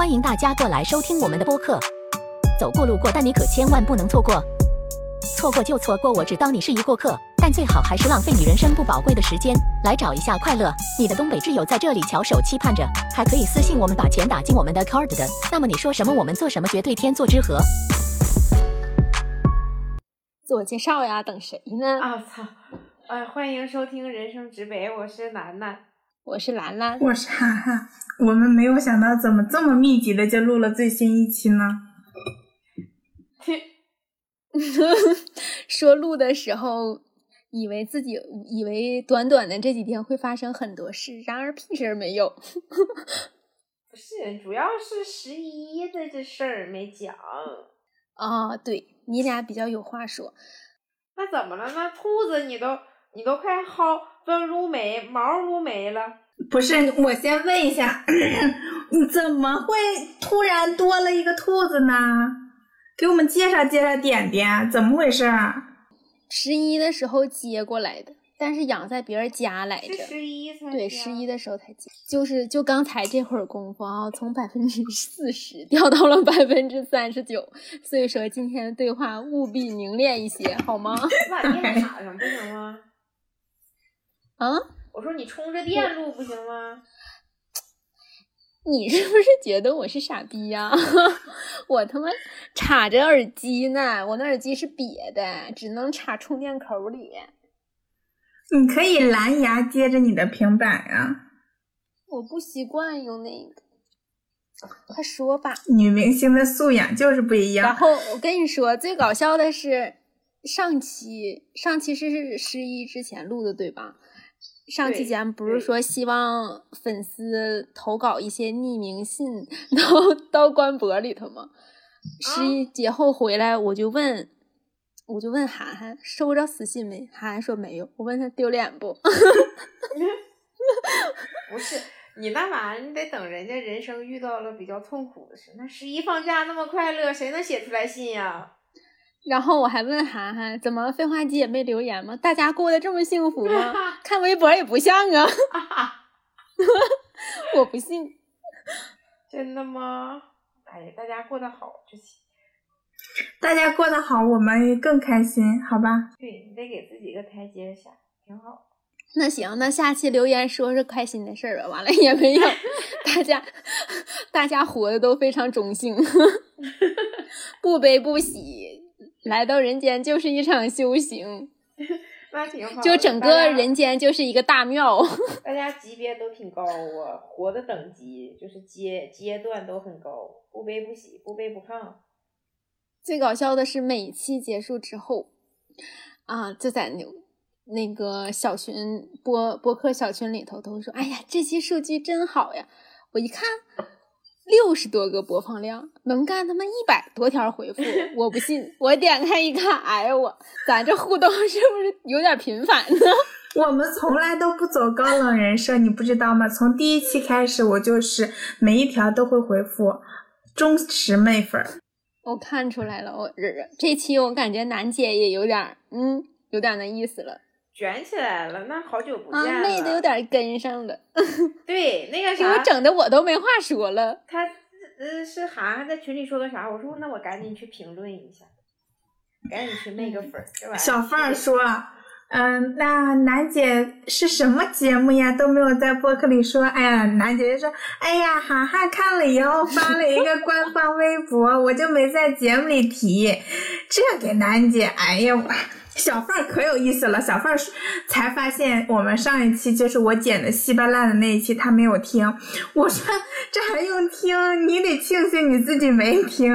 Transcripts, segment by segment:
欢迎大家过来收听我们的播客。走过路过，但你可千万不能错过。错过就错过，我只当你是一过客，但最好还是浪费你人生不宝贵的时间，来找一下快乐。你的东北挚友在这里翘首期盼着，还可以私信我们把钱打进我们的 card 的。那么你说什么，我们做什么，绝对天作之合。自我介绍呀，等谁呢？啊操！哎，欢迎收听《人生直北》，我是楠楠，我是兰兰，我是涵涵。我们没有想到，怎么这么密集的就录了最新一期呢？说录的时候，以为自己以为短短的这几天会发生很多事，然而屁事儿没有。不是，主要是十一的这事儿没讲。啊，对你俩比较有话说。那怎么了？那兔子你都你都快薅分撸没毛撸没了。不是，我先问一下，你怎么会突然多了一个兔子呢？给我们介绍介绍点点，怎么回事？十一的时候接过来的，但是养在别人家来着。十一才对，十一的时候才接，就是就刚才这会儿功夫啊，从百分之四十掉到了百分之三十九，所以说今天的对话务必凝练一些，好吗？把电卡上不行吗？啊？我说你充着电录不行吗？你是不是觉得我是傻逼呀？我他妈插着耳机呢，我那耳机是瘪的，只能插充电口里。你可以蓝牙接着你的平板啊。我不习惯用那个。快说吧。女明星的素养就是不一样。然后我跟你说，最搞笑的是上期，上期是十一之前录的，对吧？上期节目不是说希望粉丝投稿一些匿名信 到到官博里头吗？十一节后回来，我就问，我就问涵涵收着私信没？涵涵说没有。我问他丢脸不？不是你那玩意儿，你得等人家人生遇到了比较痛苦的事。那十一放假那么快乐，谁能写出来信呀？然后我还问涵涵，怎么废话机也没留言吗？大家过得这么幸福吗？看微博也不像啊，我不信，真的吗？哎呀，大家过得好就行，大家过得好，我们更开心，好吧？对你得给自己一个台阶下，挺好。那行，那下期留言说说开心的事儿吧。完了也没有，大家大家活的都非常中性，不悲不喜。来到人间就是一场修行，那挺好。就整个人间就是一个大庙。大家级别都挺高啊，活的等级就是阶阶段都很高，不卑不喜，不卑不亢。最搞笑的是每期结束之后，啊，就在那那个小群播播客小群里头，都会说：“哎呀，这期数据真好呀！”我一看。六十多个播放量，能干他妈一百多条回复，我不信。我点开一看，哎呀我，咱这互动是不是有点频繁呢？我们从来都不走高冷人设，你不知道吗？从第一期开始，我就是每一条都会回复，忠实妹粉。我看出来了，我这这期我感觉楠姐也有点，嗯，有点那意思了。卷起来了，那好久不见了，妹子有点跟上了。对，那个啥，给我整的我都没话说了。他呃是涵涵在群里说的啥？我说那我赶紧去评论一下，赶紧去妹个粉儿。小凤儿说，嗯，那楠姐是什么节目呀？都没有在播客里说。哎呀，楠姐就说，哎呀，涵涵看了以后发了一个官方微博，我就没在节目里提。这给楠姐，哎呀我。小范儿可有意思了，小范儿才发现我们上一期就是我剪的稀巴烂的那一期，他没有听。我说这还用听？你得庆幸你自己没听。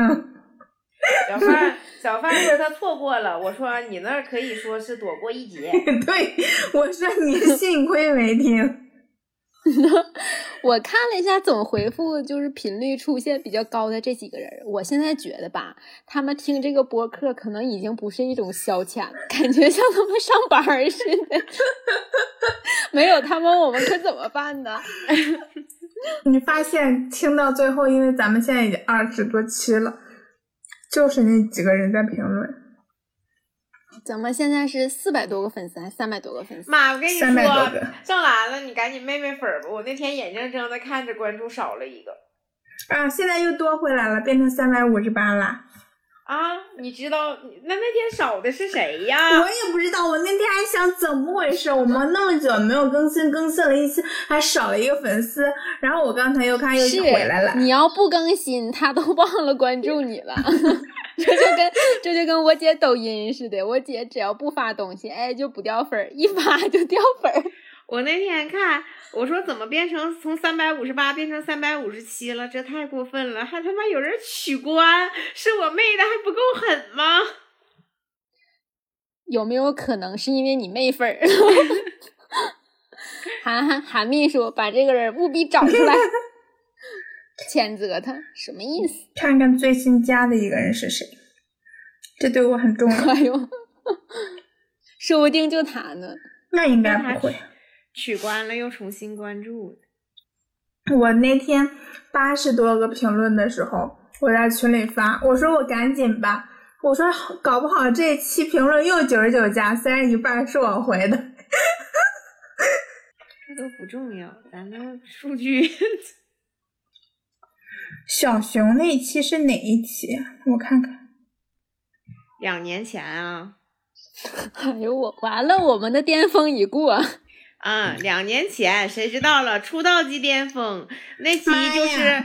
小范，小范说他错过了。我说你那可以说是躲过一劫。对，我说你幸亏没听。我看了一下总回复，就是频率出现比较高的这几个人。我现在觉得吧，他们听这个播客可能已经不是一种消遣了，感觉像他们上班似的。没有他们，我们可怎么办呢？你发现听到最后，因为咱们现在已经二十多期了，就是那几个人在评论。咱们现在是四百多个粉丝，还三百多个粉丝？妈，我跟你说，上来了，你赶紧妹妹粉吧。我那天眼睁睁的看着关注少了一个。啊，现在又多回来了，变成三百五十八了。啊，你知道那那天少的是谁呀？我也不知道，我那天还想怎么回事，我们那么久没有更新，更新了一次还少了一个粉丝，然后我刚才又看又是回来了。你要不更新，他都忘了关注你了。这就跟这就跟我姐抖音似的，我姐只要不发东西，哎，就不掉粉儿；一发就掉粉儿。我那天看，我说怎么变成从三百五十八变成三百五十七了？这太过分了，还他妈有人取关，是我妹的还不够狠吗？有没有可能是因为你妹粉儿？韩韩韩秘书把这个人务必找出来，谴责他，什么意思？看看最新加的一个人是谁，这对我很重要。哎呦，说不定就他呢。那应该不会。取关了又重新关注。我那天八十多个评论的时候，我在群里发，我说我赶紧吧，我说搞不好这期评论又九十九加，虽然一半是我回的。这都不重要，咱的数据。小熊那期是哪一期？我看看。两年前啊。哎呦我完了，我们的巅峰已过。啊，两年前谁知道了？出道即巅峰那集就是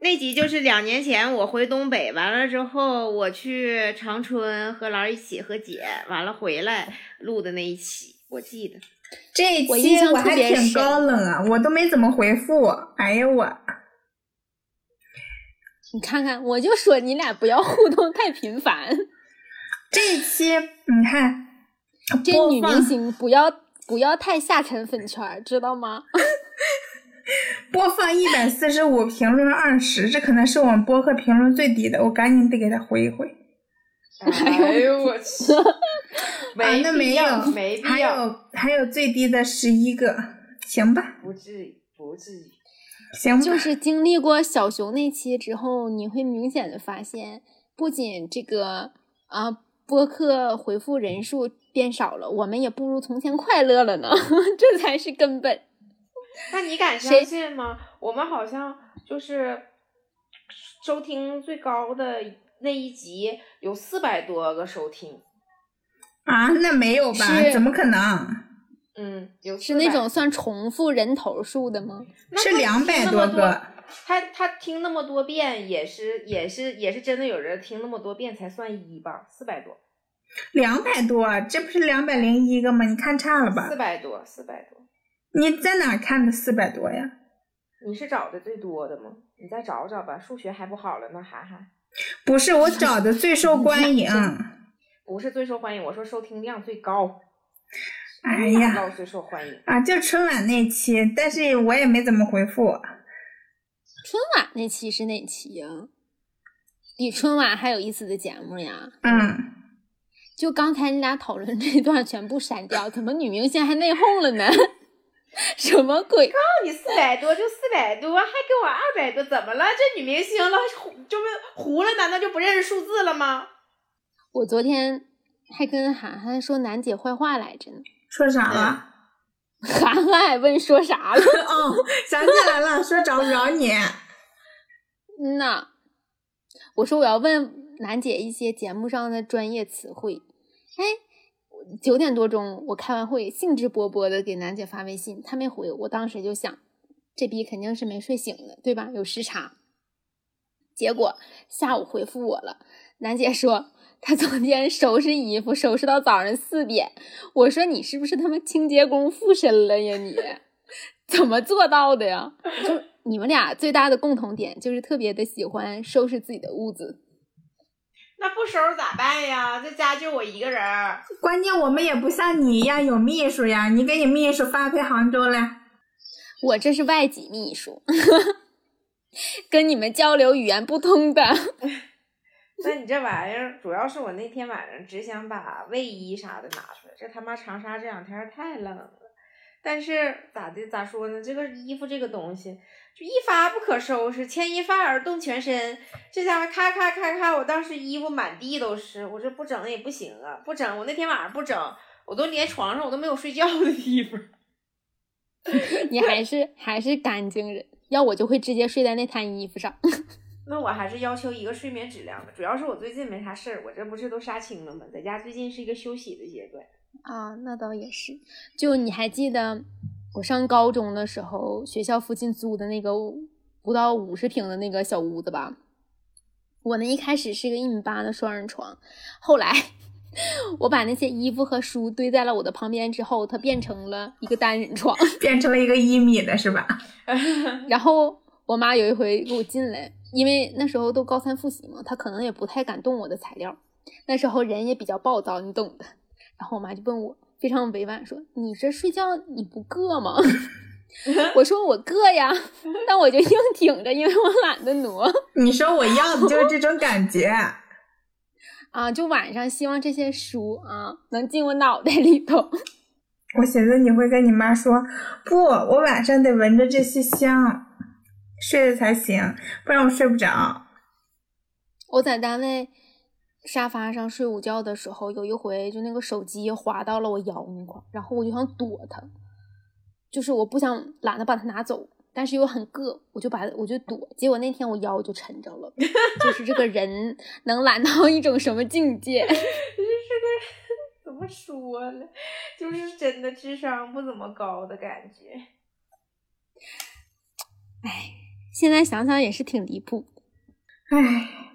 那集就是两年前我回东北完了之后，我去长春和兰一起和姐完了回来录的那一期，我记得这一期我还挺高冷啊，我都没怎么回复。哎呀我，你看看，我就说你俩不要互动太频繁。这一期你看，这女明星不要。不要太下沉粉圈，知道吗？播放一百四十五，评论二十，这可能是我们播客评论最低的，我赶紧得给他回一回。哎呦我去！没必要，没必要。还有还有最低的十一个，行吧？不至于，不至于。行。就是经历过小熊那期之后，你会明显的发现，不仅这个啊播客回复人数。变少了，我们也不如从前快乐了呢，这才是根本。那你敢相信吗？我们好像就是收听最高的那一集有四百多个收听啊？那没有吧？怎么可能？嗯，有是那种算重复人头数的吗？是两百多个。他他听那么多遍，也是也是也是真的有人听那么多遍才算一吧？四百多。两百多，这不是两百零一个吗？你看差了吧？四百多，四百多。你在哪看的四百多呀？你是找的最多的吗？你再找找吧。数学还不好了呢，涵涵。不是我找的最受欢迎。不是最受欢迎，我说收听量最高。哎呀，最受欢迎啊！就春晚那期，但是我也没怎么回复。春晚那期是哪期呀？比春晚还有意思的节目呀？嗯。就刚才你俩讨论这段全部删掉，怎么女明星还内讧了呢？什么鬼？告诉你四百多就四百多，还给我二百多，怎么了？这女明星了就是糊了？难道就不认识数字了吗？我昨天还跟涵涵说楠姐坏话来着呢。说啥了？涵涵还问说啥了？哦，想起来了，说找不着你。嗯呐，我说我要问。楠姐一些节目上的专业词汇，哎，九点多钟我开完会，兴致勃勃的给楠姐发微信，她没回，我当时就想，这逼肯定是没睡醒的，对吧？有时差。结果下午回复我了，楠姐说她昨天收拾衣服收拾到早上四点，我说你是不是他妈清洁工附身了呀？你 怎么做到的呀？就你们俩最大的共同点就是特别的喜欢收拾自己的屋子。那不收拾咋办呀？这家就我一个人儿。关键我们也不像你一样有秘书呀，你给你秘书发配杭州了。我这是外籍秘书，跟你们交流语言不通的。那你这玩意儿，主要是我那天晚上只想把卫衣啥的拿出来。这他妈长沙这两天太冷了。但是咋的？咋说呢？这个衣服这个东西。就一发不可收拾，牵一发而动全身。这家伙咔咔咔咔，我当时衣服满地都是，我这不整也不行啊！不整，我那天晚上不整，我都连床上我都没有睡觉的地方。你还是还是干净人，要我就会直接睡在那摊衣服上。那我还是要求一个睡眠质量的，主要是我最近没啥事儿，我这不是都杀青了吗？在家最近是一个休息的阶段。啊，那倒也是。就你还记得我上高中的时候，学校附近租的那个不到五十平的那个小屋子吧？我那一开始是一个一米八的双人床，后来 我把那些衣服和书堆在了我的旁边之后，它变成了一个单人床，变成了一个一米的是吧？然后我妈有一回给我进来。因为那时候都高三复习嘛，她可能也不太敢动我的材料。那时候人也比较暴躁，你懂的。然后我妈就问我，非常委婉说：“你这睡觉你不硌吗？” 我说：“我硌呀，但我就硬挺着，因为我懒得挪。”你说我要的就是这种感觉 啊！就晚上希望这些书啊能进我脑袋里头。我寻思你会跟你妈说：“不，我晚上得闻着这些香。”睡了才行，不然我睡不着。我在单位沙发上睡午觉的时候，有一回就那个手机滑到了我腰那块，然后我就想躲它，就是我不想懒得把它拿走，但是又很硌，我就把我就躲。结果那天我腰就沉着了，就是这个人能懒到一种什么境界？这个怎么说呢？就是真的智商不怎么高的感觉。哎。现在想想也是挺离谱，唉，不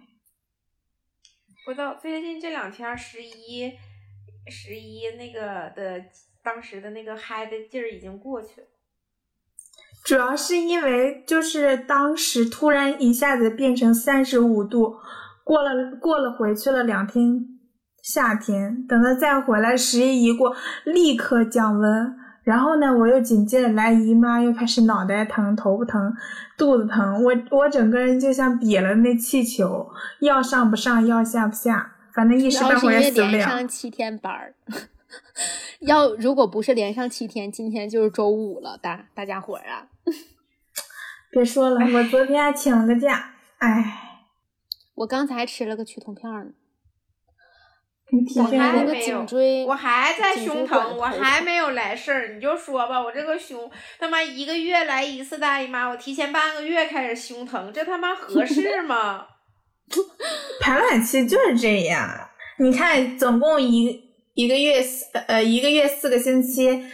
知道最近这两天十一十一那个的当时的那个嗨的劲儿已经过去了，主要是因为就是当时突然一下子变成三十五度，过了过了回去了两天夏天，等他再回来十一一过，立刻降温。然后呢，我又紧接着来姨妈，又开始脑袋疼、头不疼、肚子疼，我我整个人就像瘪了那气球，要上不上，要下不下，反正一时半会儿死不了。连上七天班儿，要如果不是连上七天，今天就是周五了，大大家伙儿啊！别说了，我昨天还请了个假，哎，我刚才吃了个去痛片呢。我还没有，我还在胸疼，我还没有来事儿，你就说吧，我这个胸他妈一个月来一次大姨妈，我提前半个月开始胸疼，这他妈合适吗？排卵期就是这样，你看，总共一一个月四呃一个月四个星期，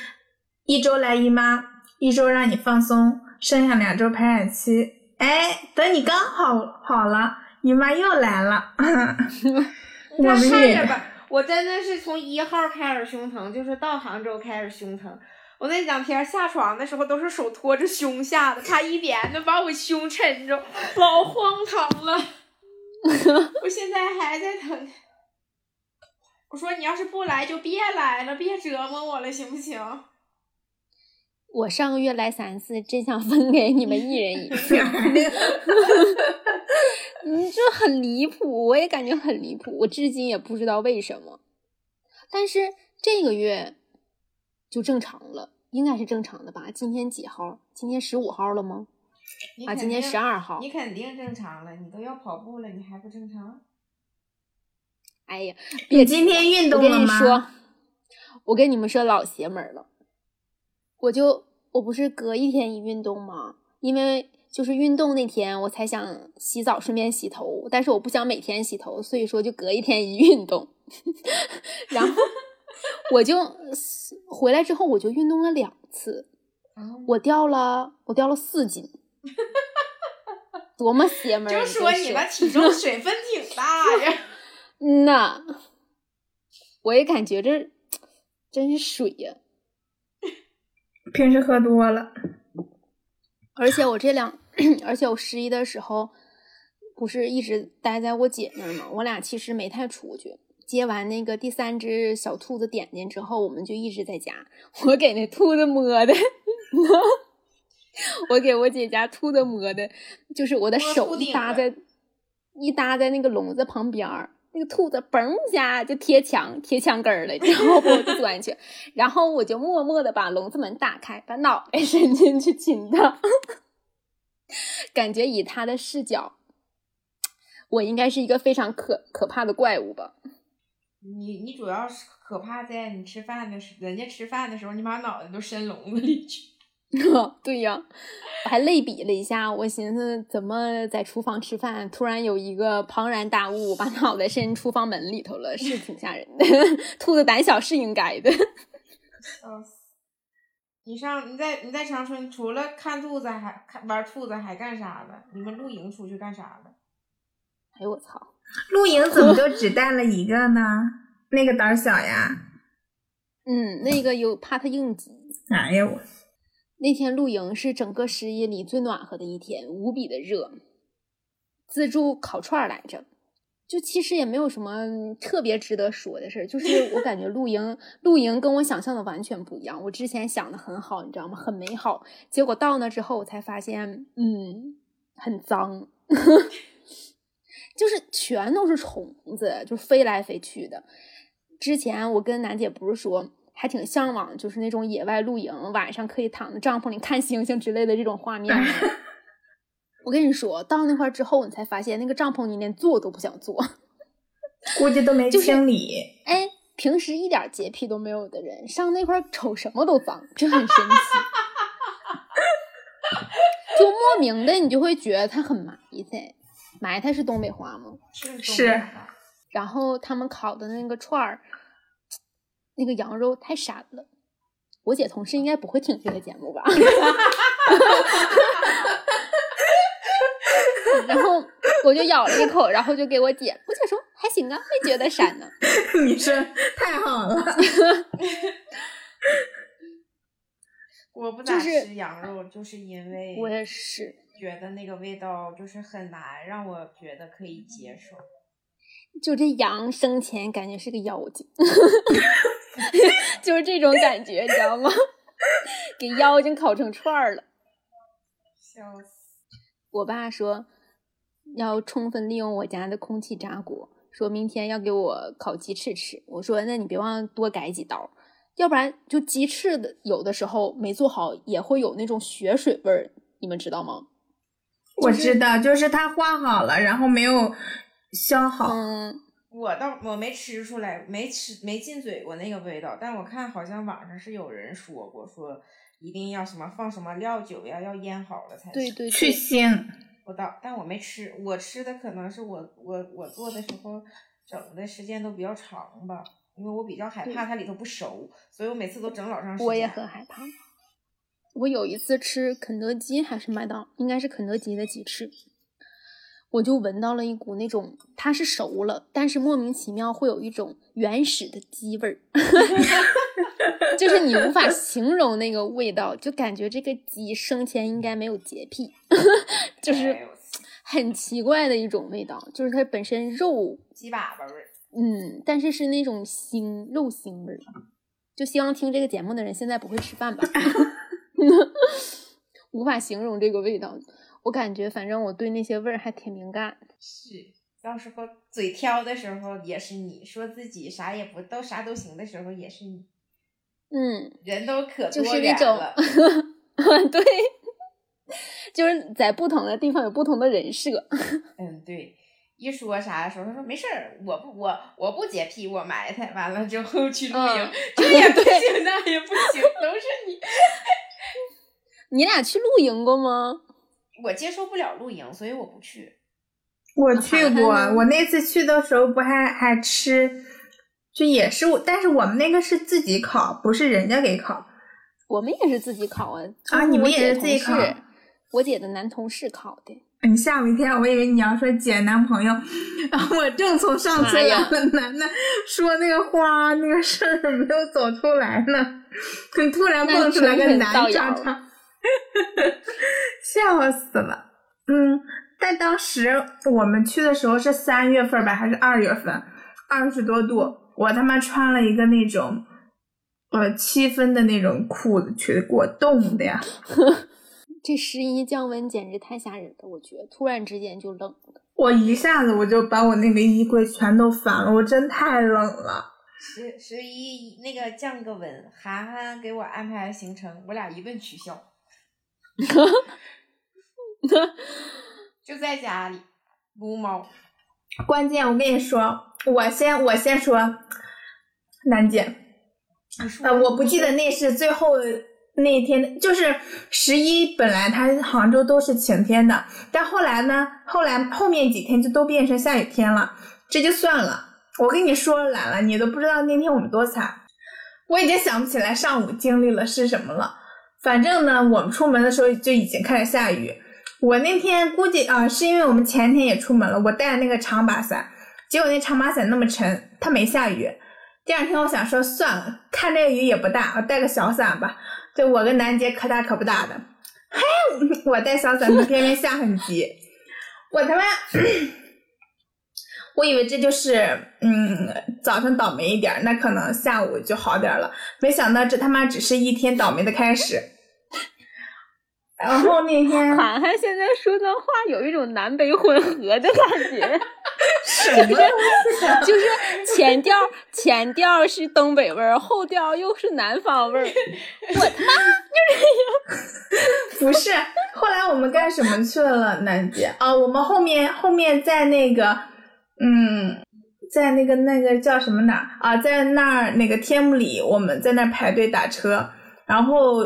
一周来姨妈，一周让你放松，剩下两周排卵期，哎，等你刚好好了，姨妈又来了。你看着吧，我真的是从一号开始胸疼，就是到杭州开始胸疼。我那两天下床的时候都是手托着胸下的，他一点的把我胸抻着，老荒唐了。我现在还在疼。我说你要是不来就别来了，别折磨我了，行不行？我上个月来三次，真想分给你们一人一次。你这很离谱，我也感觉很离谱，我至今也不知道为什么。但是这个月就正常了，应该是正常的吧？今天几号？今天十五号了吗？啊，今天十二号。你肯定正常了，你都要跑步了，你还不正常？哎呀，你今天运动了吗？我跟你们说，老邪门了。我就我不是隔一天一运动吗？因为就是运动那天我才想洗澡顺便洗头，但是我不想每天洗头，所以说就隔一天一运动。然后 我就回来之后我就运动了两次，我掉了我掉了四斤，多么邪门！就说你的体重水分挺大呀。嗯呐，我也感觉这真是水呀。平时喝多了，而且我这两，而且我十一的时候不是一直待在我姐那儿吗？我俩其实没太出去。接完那个第三只小兔子点点之后，我们就一直在家。我给那兔子摸的，我给我姐家兔子摸的，就是我的手一搭在一搭在那个笼子旁边儿。那个兔子嘣一下就贴墙贴墙根儿了，然后 我就钻去，然后我就默默的把笼子门打开，把脑袋伸进去亲它，感觉以他的视角，我应该是一个非常可可怕的怪物吧？你你主要是可怕在你吃饭的时，人家吃饭的时候，你把脑袋都伸笼子里去。对呀，我还类比了一下，我寻思怎么在厨房吃饭，突然有一个庞然大物把脑袋伸厨房门里头了，是挺吓人的。兔子胆小是应该的。笑死！你上你在你在长春除了看兔子还看玩兔子还干啥了？你们露营出去干啥了？哎呦我操！露营怎么就只带了一个呢？那个胆小呀。嗯，那个有怕它应急。哎呀我。那天露营是整个十一里最暖和的一天，无比的热。自助烤串来着，就其实也没有什么特别值得说的事儿，就是我感觉露营露营跟我想象的完全不一样。我之前想的很好，你知道吗？很美好，结果到那之后我才发现，嗯，很脏，就是全都是虫子，就飞来飞去的。之前我跟楠姐不是说。还挺向往，就是那种野外露营，晚上可以躺在帐篷里看星星之类的这种画面。我跟你说到那块之后，你才发现那个帐篷你连坐都不想坐，估计都没清理。哎，平时一点洁癖都没有的人，上那块瞅什么都脏，这很神奇。就莫名的，你就会觉得他很埋汰。埋汰是东北话吗？是。然后他们烤的那个串儿。那个羊肉太膻了，我姐同事应该不会听这个节目吧？然后我就咬了一口，然后就给我姐，我姐说还行啊，没觉得膻呢。你说太好了。我不咋吃羊肉，就是因为我也是觉得那个味道就是很难让我觉得可以接受。就这羊生前感觉是个妖精。就是这种感觉，你知道吗？给妖精烤成串儿了，笑死！我爸说要充分利用我家的空气炸锅，说明天要给我烤鸡翅吃。我说那你别忘多改几刀，要不然就鸡翅的有的时候没做好也会有那种血水味儿，你们知道吗？我知道，就是它画好了，然后没有削好。嗯。我倒我没吃出来，没吃没进嘴过那个味道，但我看好像网上是有人说过，说一定要什么放什么料酒呀，要腌好了才对对去腥。不倒，但我没吃，我吃的可能是我我我做的时候整的时间都比较长吧，因为我比较害怕它里头不熟，所以我每次都整老长时间。我也很害怕。我有一次吃肯德基还是麦当，应该是肯德基的鸡翅。我就闻到了一股那种，它是熟了，但是莫名其妙会有一种原始的鸡味儿，就是你无法形容那个味道，就感觉这个鸡生前应该没有洁癖，就是很奇怪的一种味道，就是它本身肉鸡粑粑味儿，嗯，但是是那种腥肉腥味儿，就希望听这个节目的人现在不会吃饭吧，无法形容这个味道。我感觉，反正我对那些味儿还挺敏感。是，到时候嘴挑的时候也是你说自己啥也不都啥都行的时候也是你。嗯，人都可多元了。对，就是在不同的地方有不同的人设。嗯，对。一说啥的时候，他说没事儿，我不我我不洁癖，我埋汰。完了之后去露营，这也不行，那也不行，都是你。你俩去露营过吗？我接受不了露营，所以我不去。我去过，我那次去的时候不还还吃，就也是，但是我们那个是自己烤，不是人家给烤。我们也是自己烤啊！啊，你们也是自己烤？我姐的男同事烤的。你吓我一跳，我以为你要说姐男朋友。然后我正从上次两个男的说那个花那个事儿没有走出来呢，突然蹦出来个男渣渣。笑死了，嗯，但当时我们去的时候是三月份吧，还是二月份？二十多度，我他妈穿了一个那种，呃，七分的那种裤子去，给我冻的呀！这十一降温简直太吓人了，我觉得突然之间就冷了，我一下子我就把我那个衣柜全都翻了，我真太冷了。十十一那个降个温，涵涵给我安排行程，我俩一顿取消。就在家里撸猫。关键我跟你说，我先我先说，楠姐，呃，我不记得那是最后那天就是十一，本来它杭州都是晴天的，但后来呢，后来后面几天就都变成下雨天了，这就算了。我跟你说懒了，你都不知道那天我们多惨，我已经想不起来上午经历了是什么了。反正呢，我们出门的时候就已经开始下雨。我那天估计啊，是因为我们前天也出门了，我带了那个长把伞，结果那长把伞那么沉，它没下雨。第二天我想说算了，看这个雨也不大，我带个小伞吧。就我跟楠姐可大可不大的，嘿，我带小伞，它偏偏下很急，我他妈，我以为这就是嗯早上倒霉一点，那可能下午就好点了，没想到这他妈只是一天倒霉的开始。然后那天，涵涵现在说的话有一种南北混合的感觉，什么就是前调前调是东北味儿，后调又是南方味儿。我他妈 不是，后来我们干什么去了，楠姐？啊，我们后面后面在那个，嗯，在那个那个叫什么哪儿啊？在那儿那个天目里，我们在那儿排队打车。然后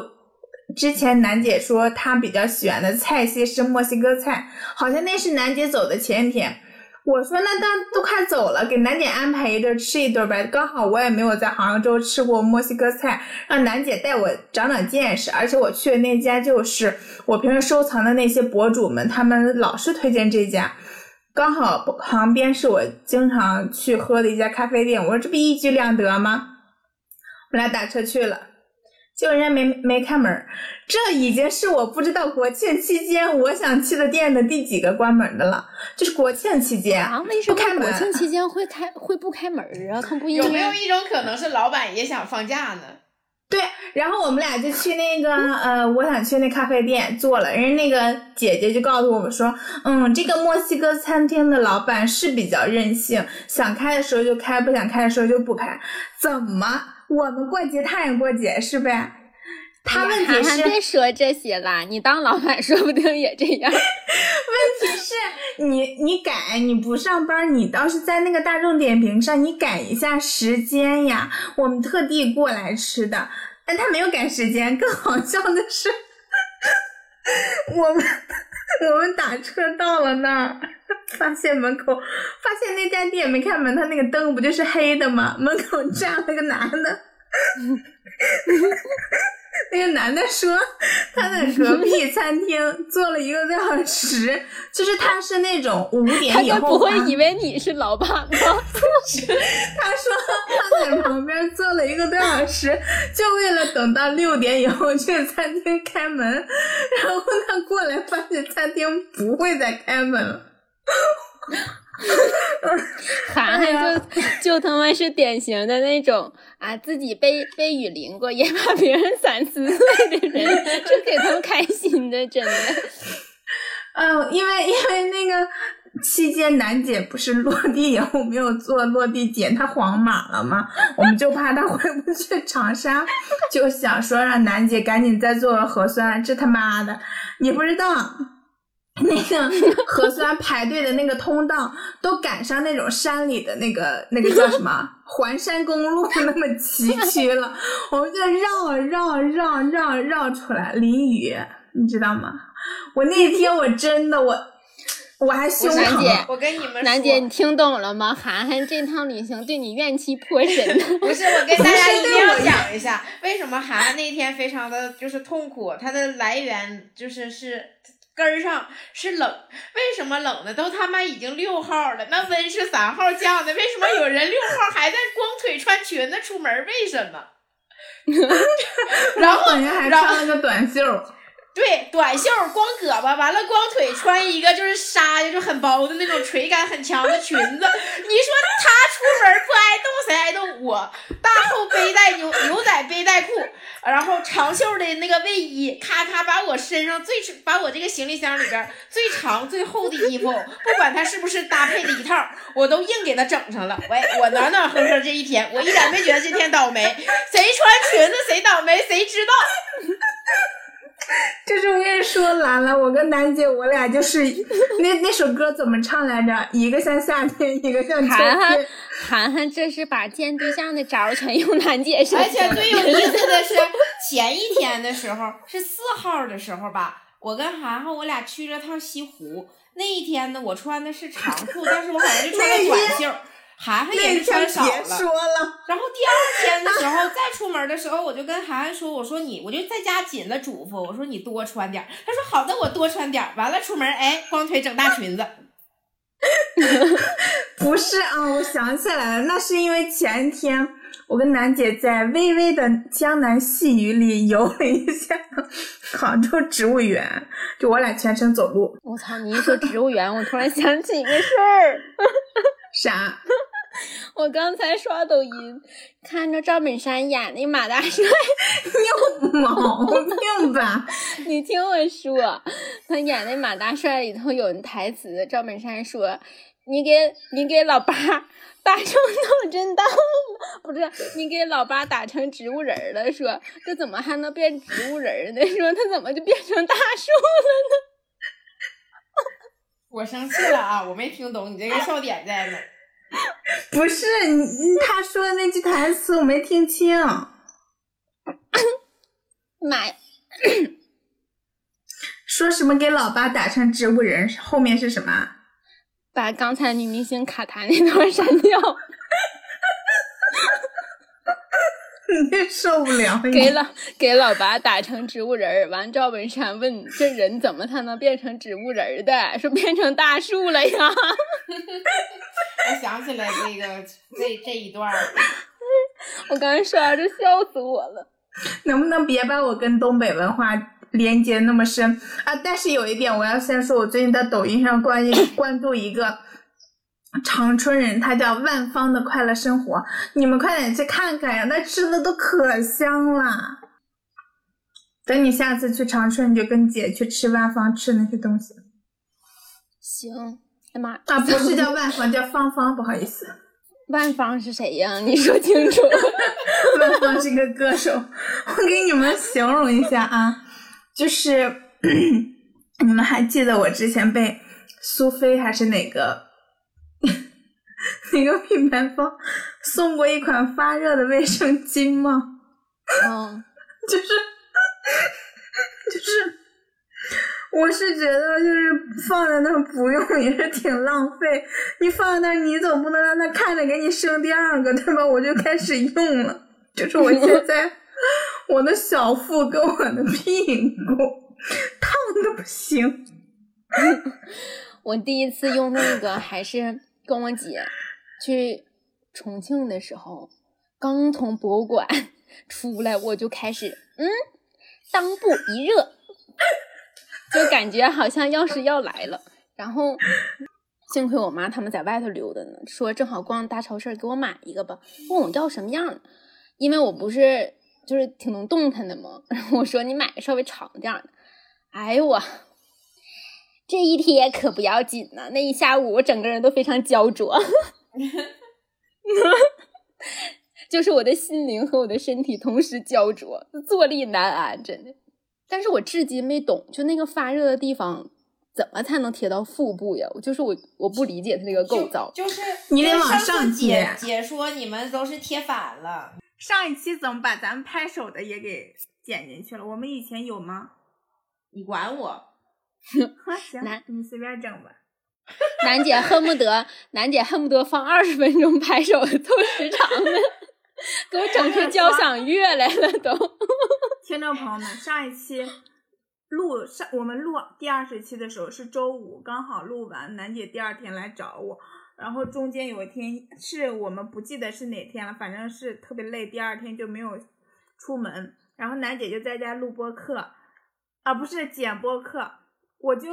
之前楠姐说她比较喜欢的菜系是墨西哥菜，好像那是楠姐走的前一天。我说那当都快走了，给楠姐安排一顿吃一顿呗。刚好我也没有在杭州吃过墨西哥菜，让楠姐带我长长见识。而且我去的那家就是我平时收藏的那些博主们，他们老是推荐这家。刚好旁边是我经常去喝的一家咖啡店，我说这不一举两得吗？我俩打车去了，结果人家没没开门。这已经是我不知道国庆期间我想去的店的第几个关门的了，就是国庆期间啊，为什么不开国庆期间会开会不开门儿啊？他不有没有一种可能是老板也想放假呢？对，然后我们俩就去那个呃，我想去那咖啡店坐了，人家那个姐姐就告诉我们说，嗯，这个墨西哥餐厅的老板是比较任性，想开的时候就开，不想开的时候就不开。怎么？我们过节他也过节是呗？他问题是，别说这些了，你当老板说不定也这样。问题是你你改你不上班，你倒是在那个大众点评上你改一下时间呀。我们特地过来吃的，但他没有改时间。更好笑的是，我们 我们打车到了那儿，发现门口发现那家店没开门，他那个灯不就是黑的吗？门口站了个男的。那个男的说，他在隔壁 餐厅坐了一个多小时，就是他是那种五点以后他不会啊以为你是老板吗？他说他在旁边坐了一个多小时，就为了等到六点以后去餐厅开门，然后他过来发现餐厅不会再开门了。涵涵就就他妈是典型的那种啊，自己被被雨淋过，也把别人 伞撕碎的人，这给他们开心的，真的。嗯，因为因为那个期间楠姐不是落地以后没有做落地检，她黄码了吗？我们就怕她回不去长沙，就想说让楠姐赶紧再做个核酸。这他妈的，你不知道。那个核酸排队的那个通道都赶上那种山里的那个那个叫什么环山公路那么崎岖了，我们就绕绕绕绕绕出来淋雨，你知道吗？我那天我真的我我还胸疼，楠姐我跟你们说，楠姐，你听懂了吗？涵涵这趟旅行对你怨气颇深。不是，我跟 大家一定要讲一下，为什么涵涵那天非常的就是痛苦，它的来源就是是根儿上是冷，为什么冷呢？都他妈已经六号了，那温是三号降的，为什么有人六号还在光腿穿裙子出门？为什么？然后人家还然后穿了个短袖。对，短袖光胳膊，完了光腿穿一个就是纱的，就很薄的那种垂感很强的裙子。你说他出门不挨冻谁挨冻？我大厚背带牛牛仔背带裤，然后长袖的那个卫衣，咔咔把我身上最把我这个行李箱里边最长最厚的衣服，不管它是不是搭配的一套，我都硬给它整上了。喂，我暖暖和和这一天，我一点没觉得这天倒霉。谁穿裙子谁倒霉，谁知道？就是我跟你说，兰兰，我跟楠姐，我俩就是 那那首歌怎么唱来着？一个像夏天，一个像秋涵涵天。涵涵这是把见对象的招儿全用楠姐身上而且。最有意思的是，前一天的时候是四号的时候吧，我跟涵涵我俩去了趟西湖。那一天呢，我穿的是长裤，但是我好像就穿了短袖。涵涵也是穿少了。然后第二天的时候再出门的时候，我就跟涵涵说：“我说你，我就在家紧了嘱咐，我说你多穿点。”他说：“好的，我多穿点。”完了出门，哎，光腿整大裙子。不是啊，我想起来了，那是因为前天我跟楠姐在微微的江南细雨里游了一下杭州植物园，就我俩全程走路。我操！你一说植物园，我突然想起一个事儿。啥？我刚才刷抖音，看着赵本山演那马大帅，你有毛病吧？你听我说，他演那马大帅里头有台词，赵本山说：“你给你给老八打成脑震荡了，不是？你给老八打成植物人了？说这怎么还能变植物人呢？说他怎么就变成大树了呢？”我生气了啊！我没听懂你这个笑点在哪。不是你，他说的那句台词我没听清。妈呀！说什么给老八打成植物人？后面是什么？把刚才女明星卡痰那段删掉。你 受不了！给老给老八打成植物人儿，完赵本山问这人怎么才能变成植物人的？说变成大树了呀！我想起来这个这这一段儿，我刚才刷着笑死我了。能不能别把我跟东北文化连接那么深啊？但是有一点，我要先说，我最近在抖音上关关注一个。长春人，他叫万方的快乐生活，你们快点去看看呀，那吃的都可香了。等你下次去长春，你就跟姐去吃万方吃那些东西。行，哎妈啊，不是叫万方，叫芳芳，不好意思。万芳是谁呀？你说清楚。万芳是个歌手，我给你们形容一下啊，就是 你们还记得我之前被苏菲还是哪个？那个品牌方送过一款发热的卫生巾吗？嗯，就是就是，我是觉得就是放在那不用也是挺浪费。你放在那，你总不能让他看着给你生第二个对吧？我就开始用了，就是我现在我的小腹跟我的屁股烫的不行。我第一次用那个还是。跟我姐去重庆的时候，刚从博物馆 出来，我就开始嗯，裆部一热，就感觉好像钥匙要来了。然后幸亏我妈他们在外头溜达呢，说正好逛大超市，给我买一个吧。问我要什么样的，因为我不是就是挺能动弹的嘛。我说你买个稍微长点的。哎呦我。这一贴可不要紧呢，那一下午我整个人都非常焦灼，就是我的心灵和我的身体同时焦灼，坐立难安，真的。但是我至今没懂，就那个发热的地方怎么才能贴到腹部呀？我就是我我不理解它那个构造。就是你得往上贴。解说你们都是贴反了。上一期怎么把咱们拍手的也给剪进去了？我们以前有吗？你管我？行，你随便整吧。楠姐恨不得，楠姐恨不得放二十分钟拍手凑时长呢，给我整出交响乐来了都。听众朋友们，上一期录上我们录第二十期的时候是周五，刚好录完，楠姐第二天来找我，然后中间有一天是我们不记得是哪天了，反正是特别累，第二天就没有出门，然后楠姐就在家录播课，啊，不是剪播课。我就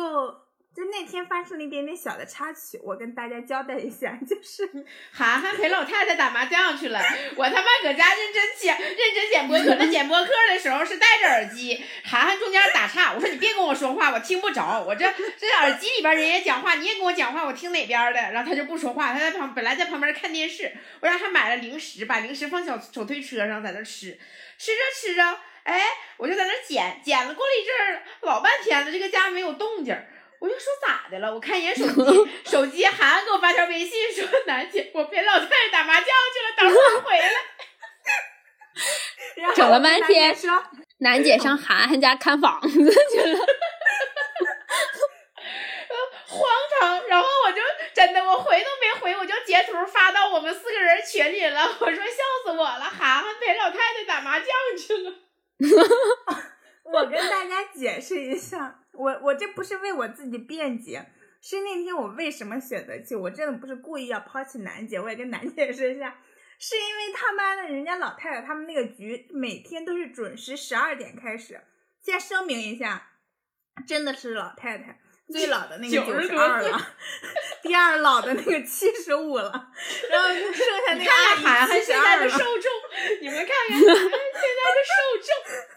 就那天发生了一点点小的插曲，我跟大家交代一下，就是涵涵陪老太太打麻将去了，我他妈搁家认真剪认真剪播课，那剪播课的时候是戴着耳机，涵涵中间打岔，我说你别跟我说话，我听不着，我这这耳机里边人也讲话，你也跟我讲话，我听哪边的？然后他就不说话，他在旁本来在旁边看电视，我让他买了零食，把零食放小手推车上，在那吃，吃着吃着。哎，我就在那捡，捡了过了一阵儿，老半天了，这个家没有动静，我就说咋的了？我看一眼手机，手机涵给我发条微信说：“楠姐，我陪老太太打麻将去了，等会儿回来。”整了半天，说楠姐上涵涵家看房子去了。荒唐，然后我就真的我回都没回，我就截图发到我们四个人群里了。我说笑死我了，涵涵陪老太太打麻将去了。我跟大家解释一下，我我这不是为我自己辩解，是那天我为什么选择去，我真的不是故意要抛弃楠姐，我也跟楠姐说一下，是因为他妈的人家老太太他们那个局每天都是准时十二点开始，先声明一下，真的是老太太。最老的那个九十二了，第二老的那个七十五了，然后就剩下那个阿涵涵现在的受众，你们看看现在的受众。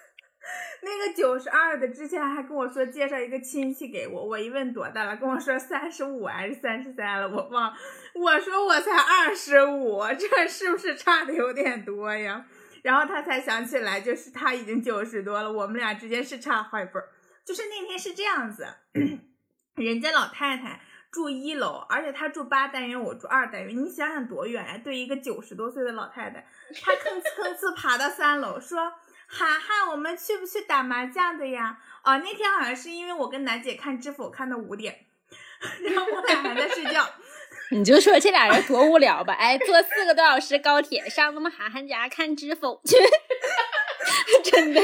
那个九十二的之前还跟我说介绍一个亲戚给我，我一问多大了，跟我说三十五还是三十三了，我忘。我说我才二十五，这是不是差的有点多呀？然后他才想起来，就是他已经九十多了，我们俩之间是差好几辈儿。就是那天是这样子。人家老太太住一楼，而且她住八单元，我住二单元。你想想多远呀？对一个九十多岁的老太太，她吭哧吭哧爬到三楼，说：“涵涵，我们去不去打麻将的呀？”哦，那天好像是因为我跟楠姐看《知否》看到五点，然后我俩还在睡觉。你就说这俩人多无聊吧？哎，坐四个多小时高铁上他们涵涵家看《知否》去，真的。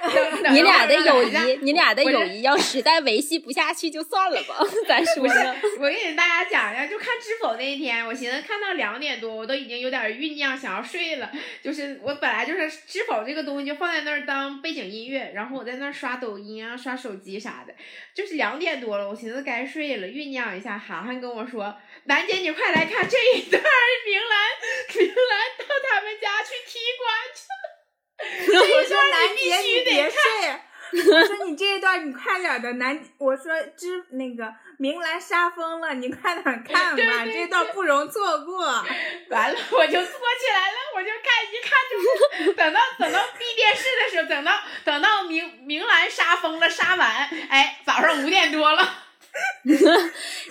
你俩的友谊，你俩的友谊要实在维系不下去就算了吧，咱说呢。我给大家讲一下，就看《知否》那一天，我寻思看到两点多，我都已经有点酝酿想要睡了。就是我本来就是《知否》这个东西就放在那儿当背景音乐，然后我在那儿刷抖音啊、刷手机啥的。就是两点多了，我寻思该睡了，酝酿一下。涵涵跟我说：“楠姐，你快来看这一段，明兰，明兰到他们家去踢馆去了。” 我说楠姐你别睡，我说你这一段你快点的楠，我说知那个明兰杀疯了，你快点 看吧，这段不容错过。完了我就坐起来了，我就看一看就等到等到闭电视的时候，等到等到明明兰杀疯了杀完，哎，早上五点多了。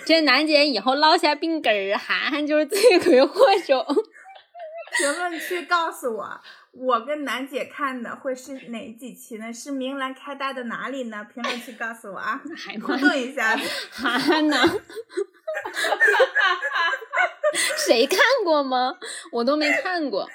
这楠姐以后落下病根儿，涵涵就是罪魁祸首。评论区告诉我。我跟楠姐看的会是哪几期呢？是明兰开大的哪里呢？评论区告诉我啊！互动一下，哈呢？谁看过吗？我都没看过。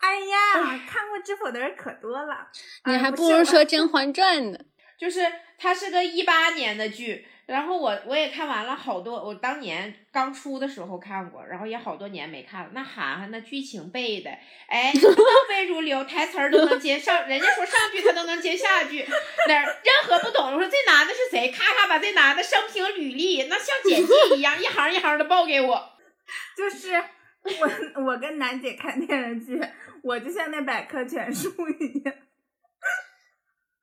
哎呀，看过《知否》的人可多了。你还不如说《甄嬛传》呢。就是它是个一八年的剧。然后我我也看完了好多，我当年刚出的时候看过，然后也好多年没看了。那涵涵那剧情背的，哎，倒背如流，台词儿都能接上，人家说上句他都能接下句，哪任何不懂，我说这男的是谁？咔咔把这男的生平履历那像简介一样，一行一行的报给我。就是我我跟楠姐看电视剧，我就像那百科全书一样。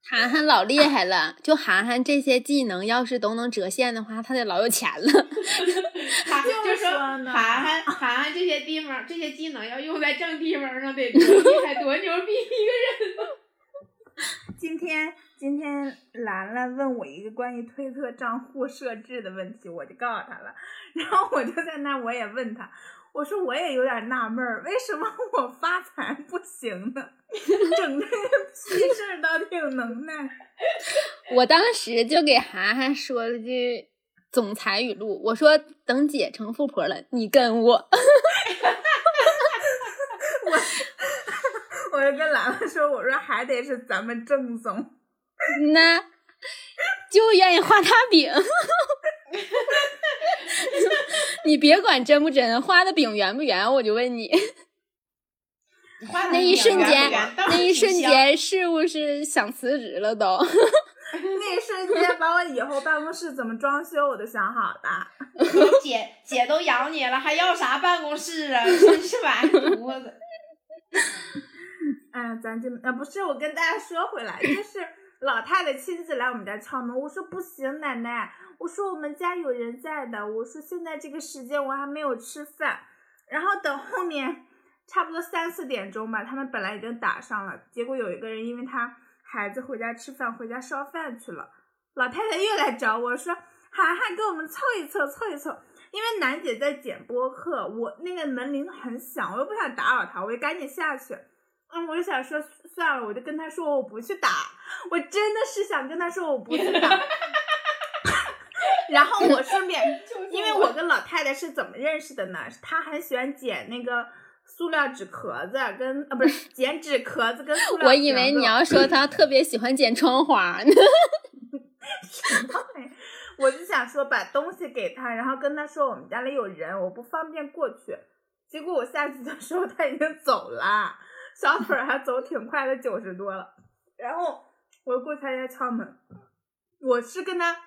涵涵老厉害了，就涵涵这些技能，要是都能折现的话，他得老有钱了。就说涵涵涵涵这些地方，这些技能要用在正地方上，得多厉害，多牛逼一个人 今天今天兰兰问我一个关于推特账户设置的问题，我就告诉他了，然后我就在那我也问他。我说我也有点纳闷儿，为什么我发财不行呢？整这屁事儿倒挺能耐。我当时就给涵涵说了句总裁语录，我说等姐成富婆了，你跟我。我我就跟兰兰说，我说还得是咱们正宗，那就愿意画大饼。你别管真不真，画的饼圆不圆，我就问你。那一瞬间，那一瞬间，是不是想辞职了都？那一瞬间，把我以后办公室怎么装修我都想好了。姐姐都养你了，还要啥办公室啊？真是完犊子。哎，咱就啊，不是我跟大家说回来，就是老太太亲自来我们家敲门，我说不行，奶奶。我说我们家有人在的，我说现在这个时间我还没有吃饭，然后等后面差不多三四点钟吧，他们本来已经打上了，结果有一个人因为他孩子回家吃饭，回家烧饭去了，老太太又来找我说，涵涵给我们凑一凑，凑一凑，因为楠姐在剪播客，我那个门铃很响，我又不想打扰她，我就赶紧下去，嗯，我就想说算了，我就跟他说我不去打，我真的是想跟他说我不去打。然后我顺便，因为我跟老太太是怎么认识的呢？她很喜欢捡那个塑料纸壳子，跟啊不是捡纸壳子跟塑料。我以为你要说她特别喜欢捡窗花呢。我就想说把东西给她，然后跟她说我们家里有人，我不方便过去。结果我下去的时候她已经走了，小腿还走挺快的，九十多了。然后我过去她家敲门，我是跟他。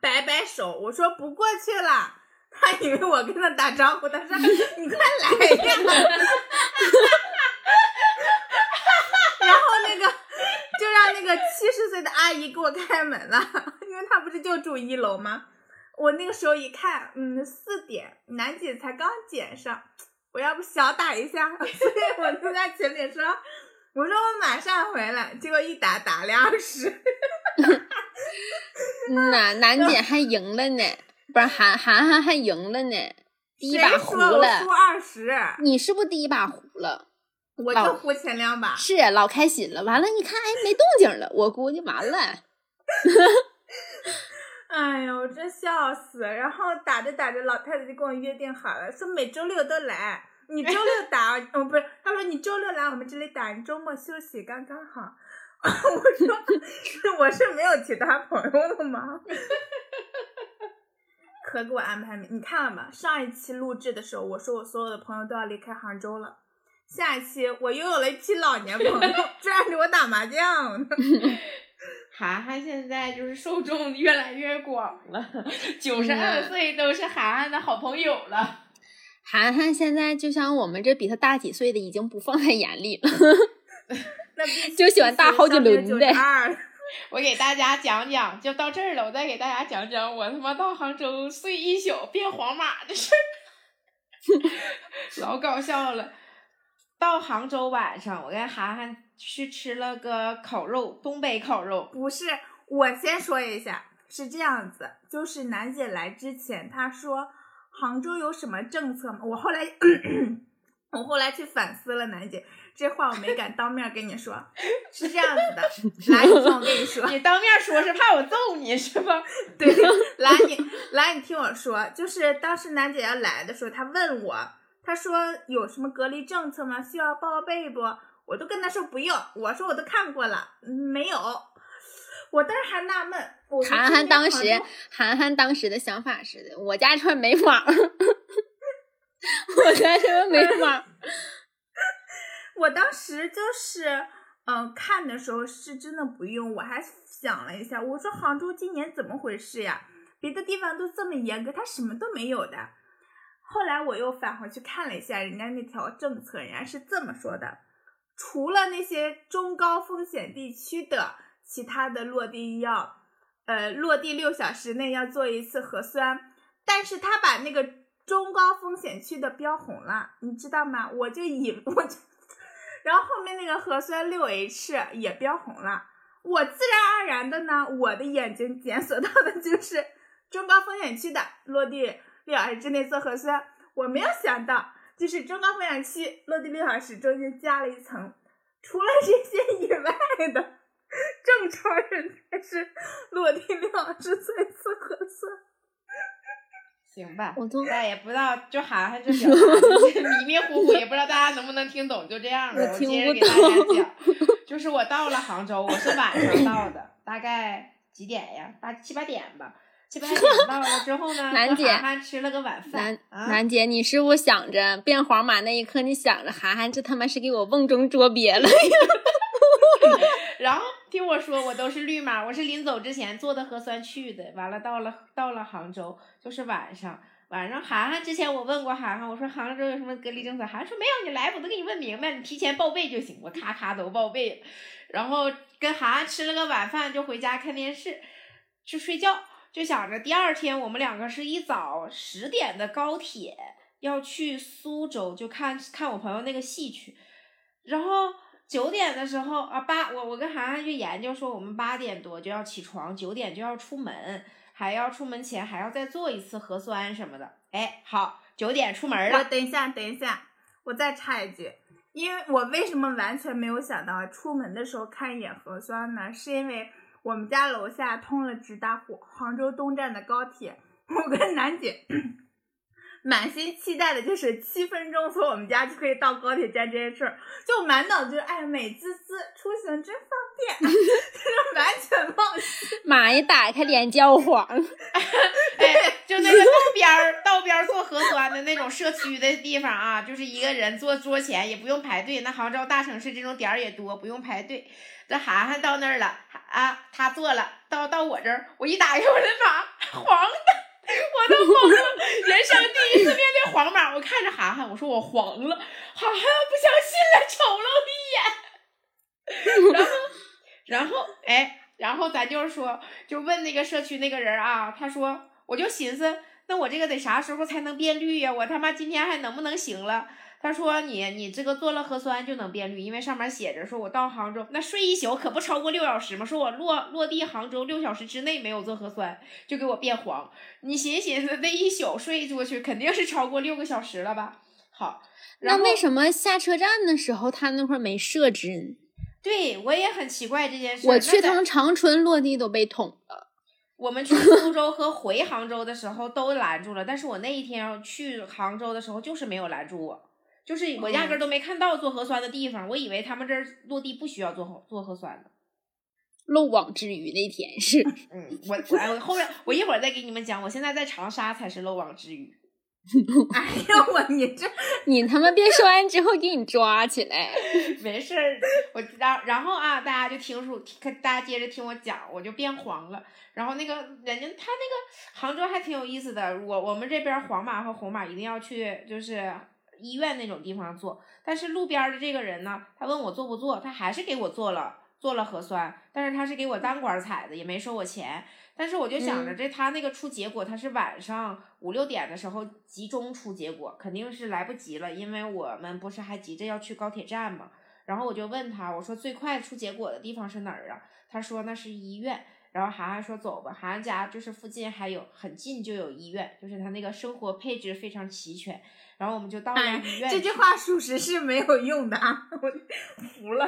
摆摆手，我说不过去了。他以为我跟他打招呼，他说：“ 你快来呀！” 然后那个就让那个七十岁的阿姨给我开门了，因为她不是就住一楼吗？我那个时候一看，嗯，四点，楠姐才刚捡上，我要不小打一下，我就在群里说：“我说我马上回来。”结果一打打了二十。那楠姐还赢了呢，不是韩韩寒还赢了呢，第一把胡了。输二十。你是不是第一把胡了？我就胡前两把。是老开心了，完了你看，哎，没动静了，我估计完了。哎呦，我真笑死！然后打着打着，老太太就跟我约定好了，说每周六都来。你周六打，哦，不是，他说你周六来我们这里打，你周末休息刚刚好。我说 是我是没有其他朋友的吗？可给我安排没？你看了吗？上一期录制的时候，我说我所有的朋友都要离开杭州了。下一期我又有了一批老年朋友，拽着我打麻将。涵涵现在就是受众越来越广了，九十二岁都是涵涵的好朋友了。涵涵现在就像我们这比他大几岁的，已经不放在眼里了。就喜欢大好几轮的。我给大家讲讲，就到这儿了。我再给大家讲讲我他妈到杭州睡一宿变黄马的事儿，老搞笑了。到杭州晚上，我跟涵涵去吃了个烤肉，东北烤肉。不是，我先说一下，是这样子，就是楠姐来之前，她说杭州有什么政策吗？我后来，我后来去反思了，楠姐。这话我没敢当面跟你说，是这样子的。来，你听我跟你说，你当面说是怕我揍你是吧？对，来你来你听我说，就是当时楠姐要来的时候，她问我，她说有什么隔离政策吗？需要报备不？我都跟她说不用，我说我都看过了，没有。我当时还纳闷，涵涵当时涵涵当时的想法是的，我家这没网，我家这没网。我当时就是，嗯，看的时候是真的不用。我还想了一下，我说杭州今年怎么回事呀？别的地方都这么严格，他什么都没有的。后来我又返回去看了一下人家那条政策，人家是这么说的：除了那些中高风险地区的，其他的落地要，呃，落地六小时内要做一次核酸。但是他把那个中高风险区的标红了，你知道吗？我就以 我就。然后后面那个核酸六 H 也标红了，我自然而然的呢，我的眼睛检索到的就是中高风险区的落地六小时之内做核酸。我没有想到，就是中高风险区落地六小时中间加了一层，除了这些以外的正常人才是落地六小时做一次核酸。行吧，我都但也不知道，就涵涵这表达迷迷糊糊，也不知道大家能不能听懂，就这样了。我接着给大家讲，就是我到了杭州，我是晚上到的，大概几点呀？八七八点吧，七八点到了之后呢，楠姐吃了个晚饭。楠楠姐，你是不是想着变黄马那一刻，你想着涵涵这他妈是给我瓮中捉鳖了呀？然后听我说，我都是绿码，我是临走之前做的核酸去的。完了，到了到了杭州，就是晚上。晚上，涵涵之前我问过涵涵，我说杭州有什么隔离政策？涵涵说没有，你来我都给你问明白，你提前报备就行。我咔咔都报备，然后跟涵涵吃了个晚饭，就回家看电视，去睡觉，就想着第二天我们两个是一早十点的高铁要去苏州，就看看我朋友那个戏去，然后。九点的时候啊，八我我跟涵涵就研究说，我们八点多就要起床，九点就要出门，还要出门前还要再做一次核酸什么的。哎，好，九点出门了。等一下，等一下，我再插一句，因为我为什么完全没有想到出门的时候看一眼核酸呢？是因为我们家楼下通了直达杭杭州东站的高铁，我跟楠姐满心期待的就是七分钟从我们家就可以到高铁站这件事儿，就满脑子就是哎美滋滋，出行真方便，就是完全忘记。妈一打开脸焦黄，哎，就那个道边儿道边儿做核酸的那种社区的地方啊，就是一个人坐桌前也不用排队。那杭州大城市这种点儿也多，不用排队。这涵涵到那儿了啊，他做了，到到我这儿，我一打开我的妈，黄的。我都慌了，人生第一次面对黄马，我看着涵涵，我说我黄了，涵涵不相信了，瞅了我一眼，然后，然后，哎，然后咱就是说，就问那个社区那个人啊，他说，我就寻思，那我这个得啥时候才能变绿呀？我他妈今天还能不能行了？他说你你这个做了核酸就能变绿，因为上面写着说我到杭州那睡一宿可不超过六小时嘛，说我落落地杭州六小时之内没有做核酸就给我变黄。你寻寻思，那一宿睡过去肯定是超过六个小时了吧？好，那为什么下车站的时候他那块儿没设置？对我也很奇怪这件事。我去趟长春落地都被捅了。我们去苏州和回杭州的时候都拦住了，但是我那一天去杭州的时候就是没有拦住我。就是我压根儿都没看到做核酸的地方，我以为他们这儿落地不需要做核做核酸的。漏网之鱼那天是，嗯，我我我后面我一会儿再给你们讲，我现在在长沙才是漏网之鱼。哎呀，我你这你他妈别说完之后给你抓起来。没事儿，我然然后啊，大家就听说，看大家接着听我讲，我就变黄了。然后那个人家他那个杭州还挺有意思的，我我们这边黄码和红码一定要去，就是。医院那种地方做，但是路边的这个人呢，他问我做不做，他还是给我做了做了核酸，但是他是给我单管采的，也没收我钱。但是我就想着，这他那个出结果，他是晚上五六点的时候集中出结果，肯定是来不及了，因为我们不是还急着要去高铁站嘛。然后我就问他，我说最快出结果的地方是哪儿啊？他说那是医院。然后涵涵说走吧，涵涵家就是附近还有很近就有医院，就是他那个生活配置非常齐全。然后我们就到了医院。这句话属实是没有用的啊，我服了。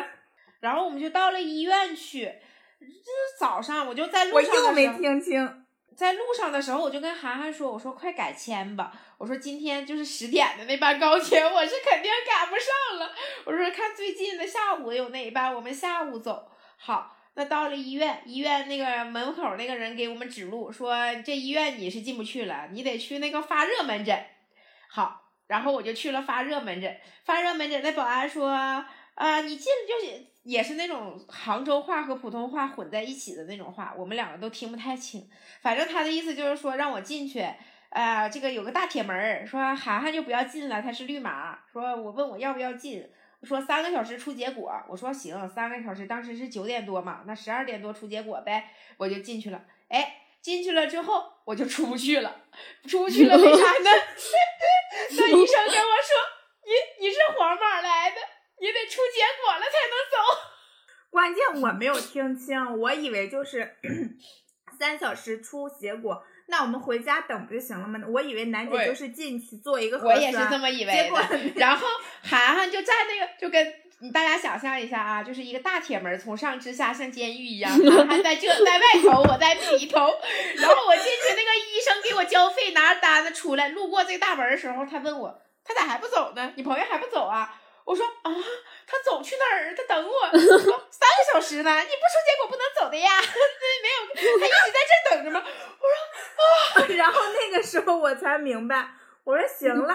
然后我们就到了医院去。就是早上，我就在路上。我又没听清。在路上的时候，我就跟涵涵说：“我说快改签吧，我说今天就是十点的那班高铁，我是肯定赶不上了。我说看最近的下午有哪班，我们下午走。好，那到了医院，医院那个门口那个人给我们指路，说这医院你是进不去了，你得去那个发热门诊。好。”然后我就去了发热门诊，发热门诊那保安说，啊，你进就是也是那种杭州话和普通话混在一起的那种话，我们两个都听不太清。反正他的意思就是说让我进去，啊，这个有个大铁门，说涵涵就不要进了，他是绿码。说我问我要不要进，说三个小时出结果，我说行，三个小时，当时是九点多嘛，那十二点多出结果呗，我就进去了。哎。进去了之后，我就出不去了，出不去了，为啥呢？那医生跟我说，你你是黄码来的，你得出结果了才能走。关键我没有听清，我以为就是 三小时出结果，那我们回家等不就行了吗？我以为楠姐就是进去做一个核酸，我也是这么以为的。然后涵涵就站那个就跟。你大家想象一下啊，就是一个大铁门，从上至下像监狱一样，涵涵在这在外头，我在里头。然后我进去，那个医生给我交费，拿着单子出来，路过这个大门的时候，他问我，他咋还不走呢？你朋友还不走啊？我说啊，他走去哪儿？他等我 三个小时呢，你不出结果不能走的呀。没有，他一直在这等着吗？我说啊，然后那个时候我才明白，我说行了，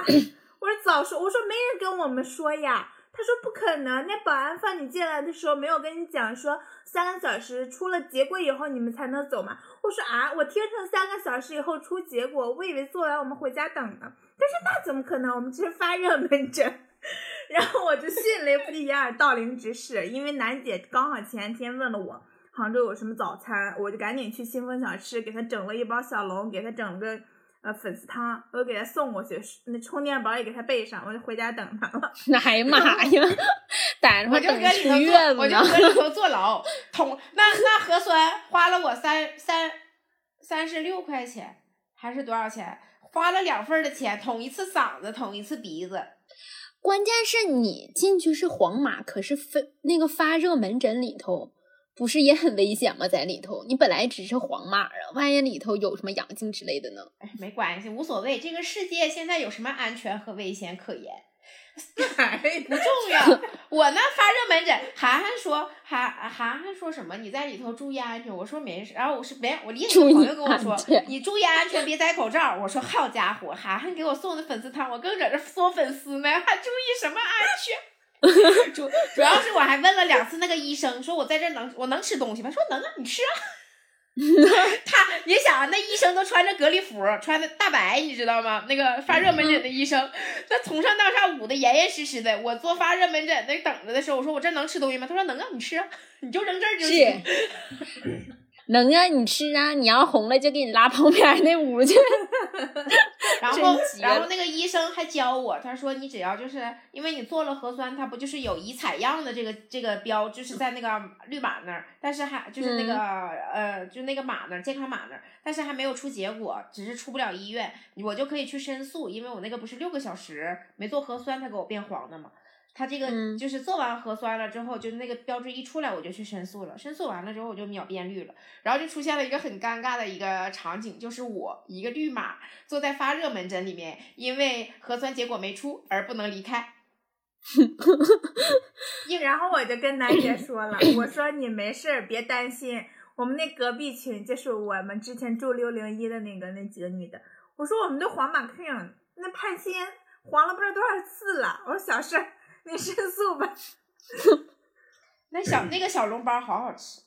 我说早说，我说没人跟我们说呀。他说不可能，那保安放你进来的时候没有跟你讲说三个小时出了结果以后你们才能走吗？我说啊，我听成三个小时以后出结果，我以为做完我们回家等呢。他说那怎么可能？我们这是发热门诊。然后我就迅雷不及掩耳盗铃之势，因为楠姐刚好前天问了我杭州有什么早餐，我就赶紧去新丰小吃给她整了一包小笼，给她整了个。呃，粉丝汤我给她送过去，那充电宝也给她备上，我就回家等她了。哎呀妈呀，等着等出月子呢。我就搁里头 坐牢，捅那那核酸花了我三三三十六块钱，还是多少钱？花了两份的钱，捅一次嗓子，捅一次鼻子。关键是你进去是黄码，可是发那个发热门诊里头不是也很危险吗？在里头，你本来只是黄码啊，万一里头有什么阳性之类的呢？哎，没关系，无所谓。这个世界现在有什么安全和危险可言？不重要。我那发热门诊，涵涵说，涵涵涵说什么？你在里头注意安全。我说没事。然后我是没，我另一个朋友跟我说，你注意安全，别摘口罩。我说好家伙，涵涵给我送的粉丝汤，我更在这嗦粉丝呢，还注意什么安全？主主要是我还问了两次那个医生，说我在这能我能吃东西吗？说能啊，你吃啊。他，你想，那医生都穿着隔离服，穿的大白，你知道吗？那个发热门诊的医生，他从上到下捂的严严实实的。我做发热门诊那等着的时候，我说我这能吃东西吗？他说能啊，你吃啊，你就扔这儿就行。能啊，你吃啊，你要红了就给你拉旁边那屋去。然后，然后那个医生还教我，他说你只要就是因为你做了核酸，它不就是有已采样的这个这个标，就是在那个绿码那儿，但是还就是那个呃，就那个码那儿，健康码那儿，但是还没有出结果，只是出不了医院，我就可以去申诉，因为我那个不是六个小时没做核酸，他给我变黄的嘛。他这个就是做完核酸了之后，就是那个标志一出来，我就去申诉了。申诉完了之后，我就秒变绿了。然后就出现了一个很尴尬的一个场景，就是我一个绿码坐在发热门诊里面，因为核酸结果没出而不能离开。然后我就跟楠姐说了，我说你没事儿，别担心。我们那隔壁群就是我们之前住六零一的那个那几个女的，我说我们都黄马克那盼亲黄了不知道多少次了。我说小事儿。你申诉吧。那 小那个小笼包好好吃。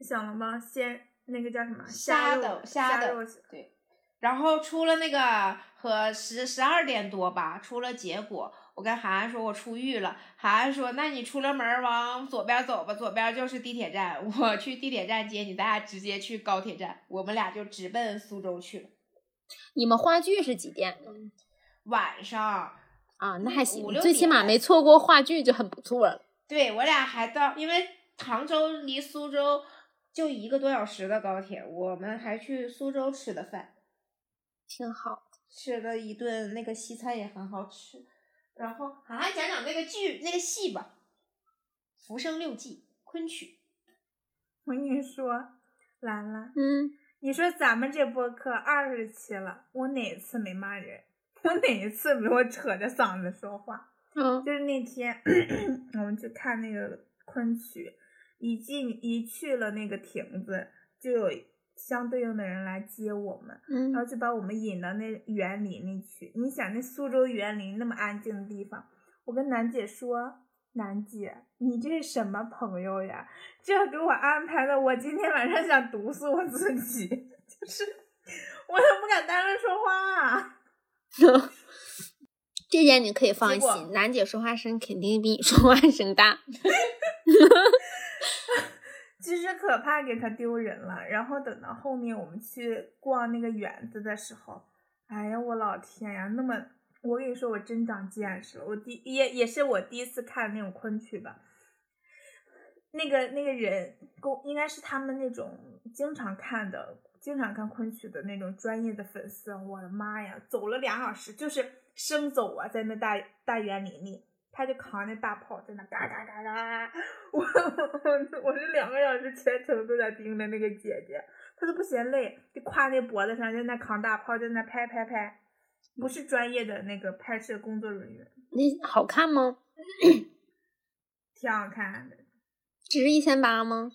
小笼包鲜，那个叫什么？虾的虾的对。然后出了那个和十十二点多吧，出了结果。我跟涵涵说，我出狱了。涵涵说，那你出了门往左边走吧，左边就是地铁站，我去地铁站接你，咱俩直接去高铁站，我们俩就直奔苏州去了。你们话剧是几点呢？晚上。啊，那还行，最起码没错过话剧就很不错了。对我俩还到，因为杭州离苏州就一个多小时的高铁，我们还去苏州吃的饭，挺好吃了一顿那个西餐也很好吃。然后，涵涵讲讲那个剧那个戏吧，《浮生六记》昆曲。我跟你说，兰兰，嗯，你说咱们这播客二十期了，我哪次没骂人？我哪一次没有扯着嗓子说话？嗯，就是那天我们去看那个昆曲，一进一去了那个亭子，就有相对应的人来接我们，嗯，然后就把我们引到那园林里去。你想那苏州园林那么安静的地方，我跟楠姐说：“楠姐，你这是什么朋友呀？这给我安排的，我今天晚上想毒死我自己，就是 我都不敢当着说话。” 这点你可以放心，楠姐说话声肯定比你说话声大。其实可怕给他丢人了。然后等到后面我们去逛那个园子的时候，哎呀，我老天呀！那么我跟你说，我真长见识了。我第也也是我第一次看那种昆曲吧。那个那个人公应该是他们那种经常看的。经常看昆曲的那种专业的粉丝，我的妈呀，走了两小时，就是生走啊，在那大大园林里，他就扛那大炮在那嘎嘎嘎嘎，我我这两个小时全程都在盯着那个姐姐，她都不嫌累，就挎那脖子上在那扛大炮，在那拍拍拍，不是专业的那个拍摄工作人员。那好看吗？挺好看的。值一千八吗？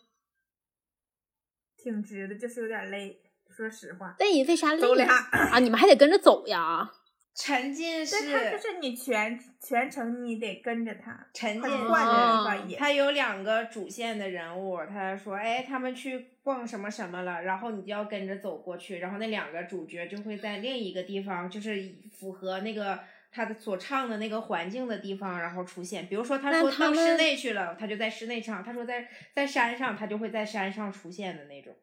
挺值的，就是有点累。说实话，那你为啥走俩啊？你们还得跟着走呀？沉浸式，他就是你全全程你得跟着他。沉浸式，他有两个主线的人物，他说：“哎，他们去逛什么什么了？”然后你就要跟着走过去，然后那两个主角就会在另一个地方，就是符合那个他的所唱的那个环境的地方，然后出现。比如说，他说到室内去了，他就在室内唱；他说在在山上，他就会在山上出现的那种。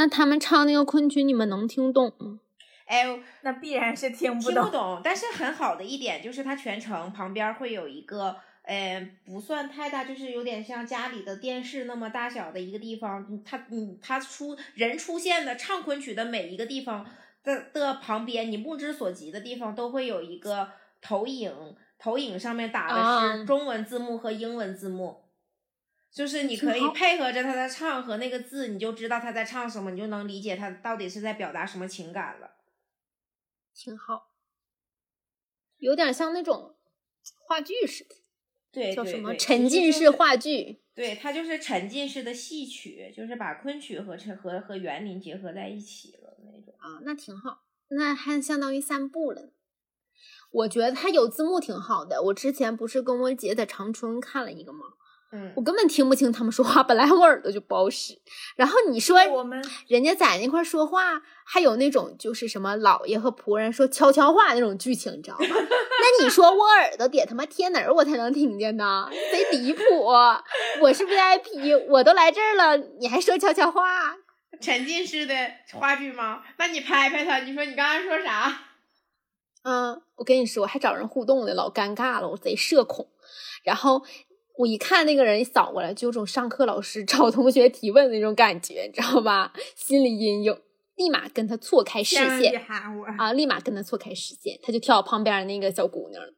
那他们唱那个昆曲，你们能听懂吗？哎，那必然是听不懂。听不懂，但是很好的一点就是，它全程旁边会有一个，呃，不算太大，就是有点像家里的电视那么大小的一个地方。它，嗯，它出人出现的唱昆曲的每一个地方的的旁边，你目之所及的地方都会有一个投影，投影上面打的啊是中文字幕和英文字幕。就是你可以配合着他的唱和那个字，你就知道他在唱什么，你就能理解他到底是在表达什么情感了。挺好，有点像那种话剧似的，对，叫什么沉浸式话剧。对，它就是沉浸式的戏曲，就是把昆曲和陈和和园林结合在一起了那种。啊，那挺好，那还相当于散步了。我觉得它有字幕挺好的。我之前不是跟我姐在长春看了一个吗？嗯我根本听不清他们说话，本来我耳朵就不好使。然后你说我们人家在那块儿说话，还有那种就是什么老爷和仆人说悄悄话那种剧情，你知道吗？那你说我耳朵得他妈贴哪儿我才能听见呢？贼离谱！我是 VIP，我都来这儿了，你还说悄悄话？沉浸式的话剧吗？那你拍拍他，你说你刚才说啥？嗯，我跟你说，还找人互动的，老尴尬了，我贼社恐。然后我一看那个人一扫过来，就有种上课老师 找同学提问的那种感觉，你知道吧？心理阴影，立马跟他错开视线，啊！立马跟他错开视线，他就跳旁边那个小姑娘了，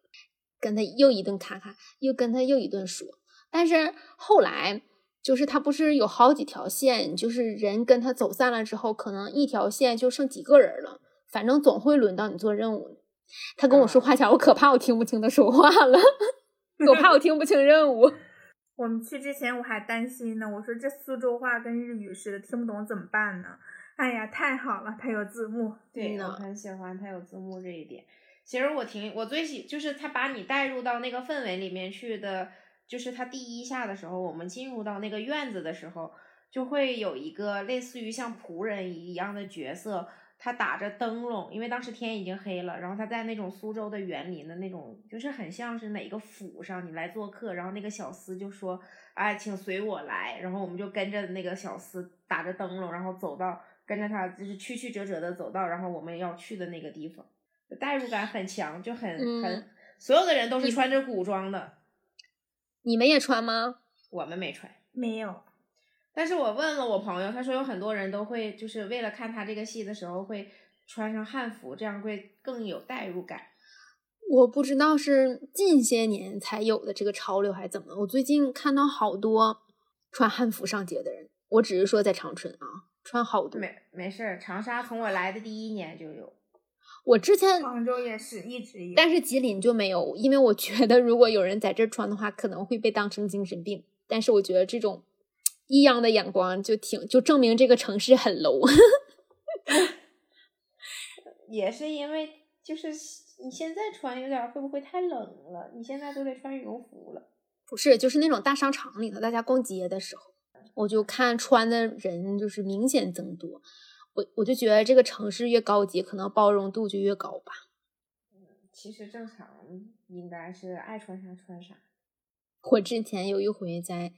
跟他又一顿咔咔，又跟他又一顿说。但是后来就是他不是有好几条线，就是人跟他走散了之后，可能一条线就剩几个人了，反正总会轮到你做任务。他跟我说话前，我可怕我听不清他说话了，我怕我听不清任务。我们去之前我还担心呢，我说这苏州话跟日语似的，听不懂怎么办呢？哎呀，太好了，它有字幕。对，我很喜欢它有字幕这一点。其实我挺我最喜就是他把你带入到那个氛围里面去的，就是他第一下的时候，我们进入到那个院子的时候，就会有一个类似于像仆人一样的角色，他打着灯笼，因为当时天已经黑了，然后他在那种苏州的园林的那种，就是很像是哪个府上你来做客，然后那个小厮就说，哎，请随我来，然后我们就跟着那个小厮打着灯笼，然后走到跟着他就是曲曲折折的走到，然后我们要去的那个地方，代入感很强，就很、嗯很，所有的人都是穿着古装的，你们也穿吗？我们没穿。没有，但是我问了我朋友，他说有很多人都会就是为了看他这个戏的时候会穿上汉服，这样会更有代入感。我不知道是近些年才有的这个潮流还是怎么，我最近看到好多穿汉服上街的人，我只是说在长春啊，穿好多。没没事儿，长沙从我来的第一年就有。我之前，杭州也是一直有。但是吉林就没有，因为我觉得如果有人在这儿穿的话，可能会被当成精神病。但是我觉得这种异样的眼光就挺，就证明这个城市很 low。也是因为就是你现在穿有点儿会不会太冷了？你现在都得穿羽绒服了。不是，就是那种大商场里头，大家逛街的时候，我就看穿的人就是明显增多。我我就觉得这个城市越高级，可能包容度就越高吧。嗯其实正常应该是爱穿啥穿啥。我之前有一回在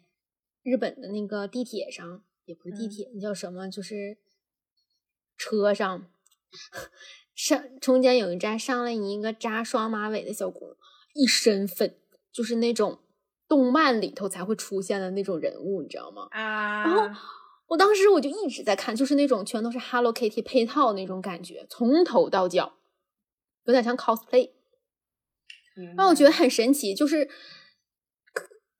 日本的那个地铁上，也不是地嗯铁，那叫什么？就是车上 上中间有一站上来一个扎双马尾的小姑娘，一身粉，就是那种动漫里头才会出现的那种人物，你知道吗？啊，然后我当时我就一直在看，就是那种全都是 Hello Kitty 配套那种感觉，从头到脚，有点像 cosplay。明让我觉得很神奇，就是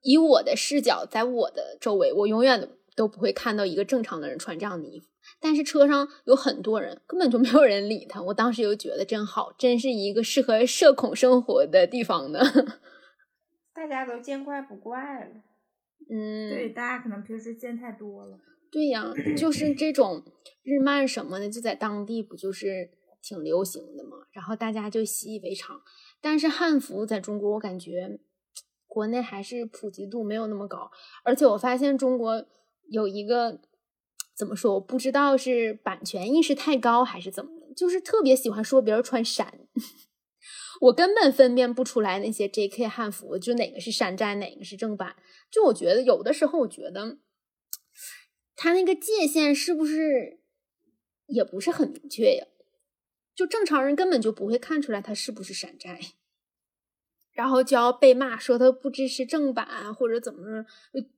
以我的视角，在我的周围，我永远都不会看到一个正常的人穿这样的衣服。但是车上有很多人，根本就没有人理他。我当时就觉得真好，真是一个适合社恐生活的地方呢。大家都见怪不怪了。嗯，对，大家可能平时见太多了。对呀，就 是这种日漫什么的，就在当地不就是挺流行的嘛，然后大家就习以为常。但是汉服在中国，我感觉国内还是普及度没有那么高，而且我发现中国有一个怎么说，我不知道是版权意识太高还是怎么，就是特别喜欢说别人穿衫。我根本分辨不出来那些 J.K. 汉服，就哪个是山寨，哪个是正版。就我觉得有的时候，我觉得它那个界限是不是也不是很明确呀？就正常人根本就不会看出来它是不是山寨，然后就要被骂说他不支持正版或者怎么着，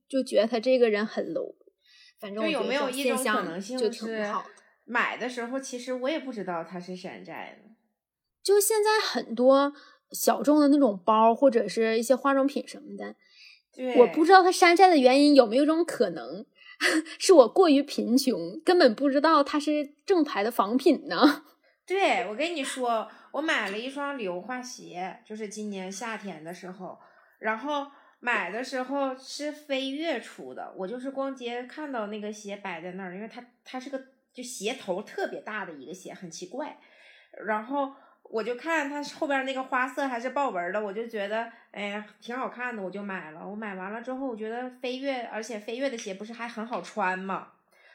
就就觉得他这个人很 low。反正就有没有一种可能性就挺是不好的。买的时候，其实我也不知道它是山寨的。就现在很多小众的那种包，或者是一些化妆品什么的，我不知道它山寨的原因有没有这种可能，是我过于贫穷，根本不知道它是正牌的仿品呢。对，我跟你说，我买了一双硫化鞋，就是今年夏天的时候，然后买的时候是飞跃出的，我就是逛街看到那个鞋摆在那儿，因为它它是个就鞋头特别大的一个鞋，很奇怪，然后。我就看它后边那个花色还是豹纹的，我就觉得哎呀挺好看的，我就买了。我买完了之后，我觉得飞跃，而且飞跃的鞋不是还很好穿吗？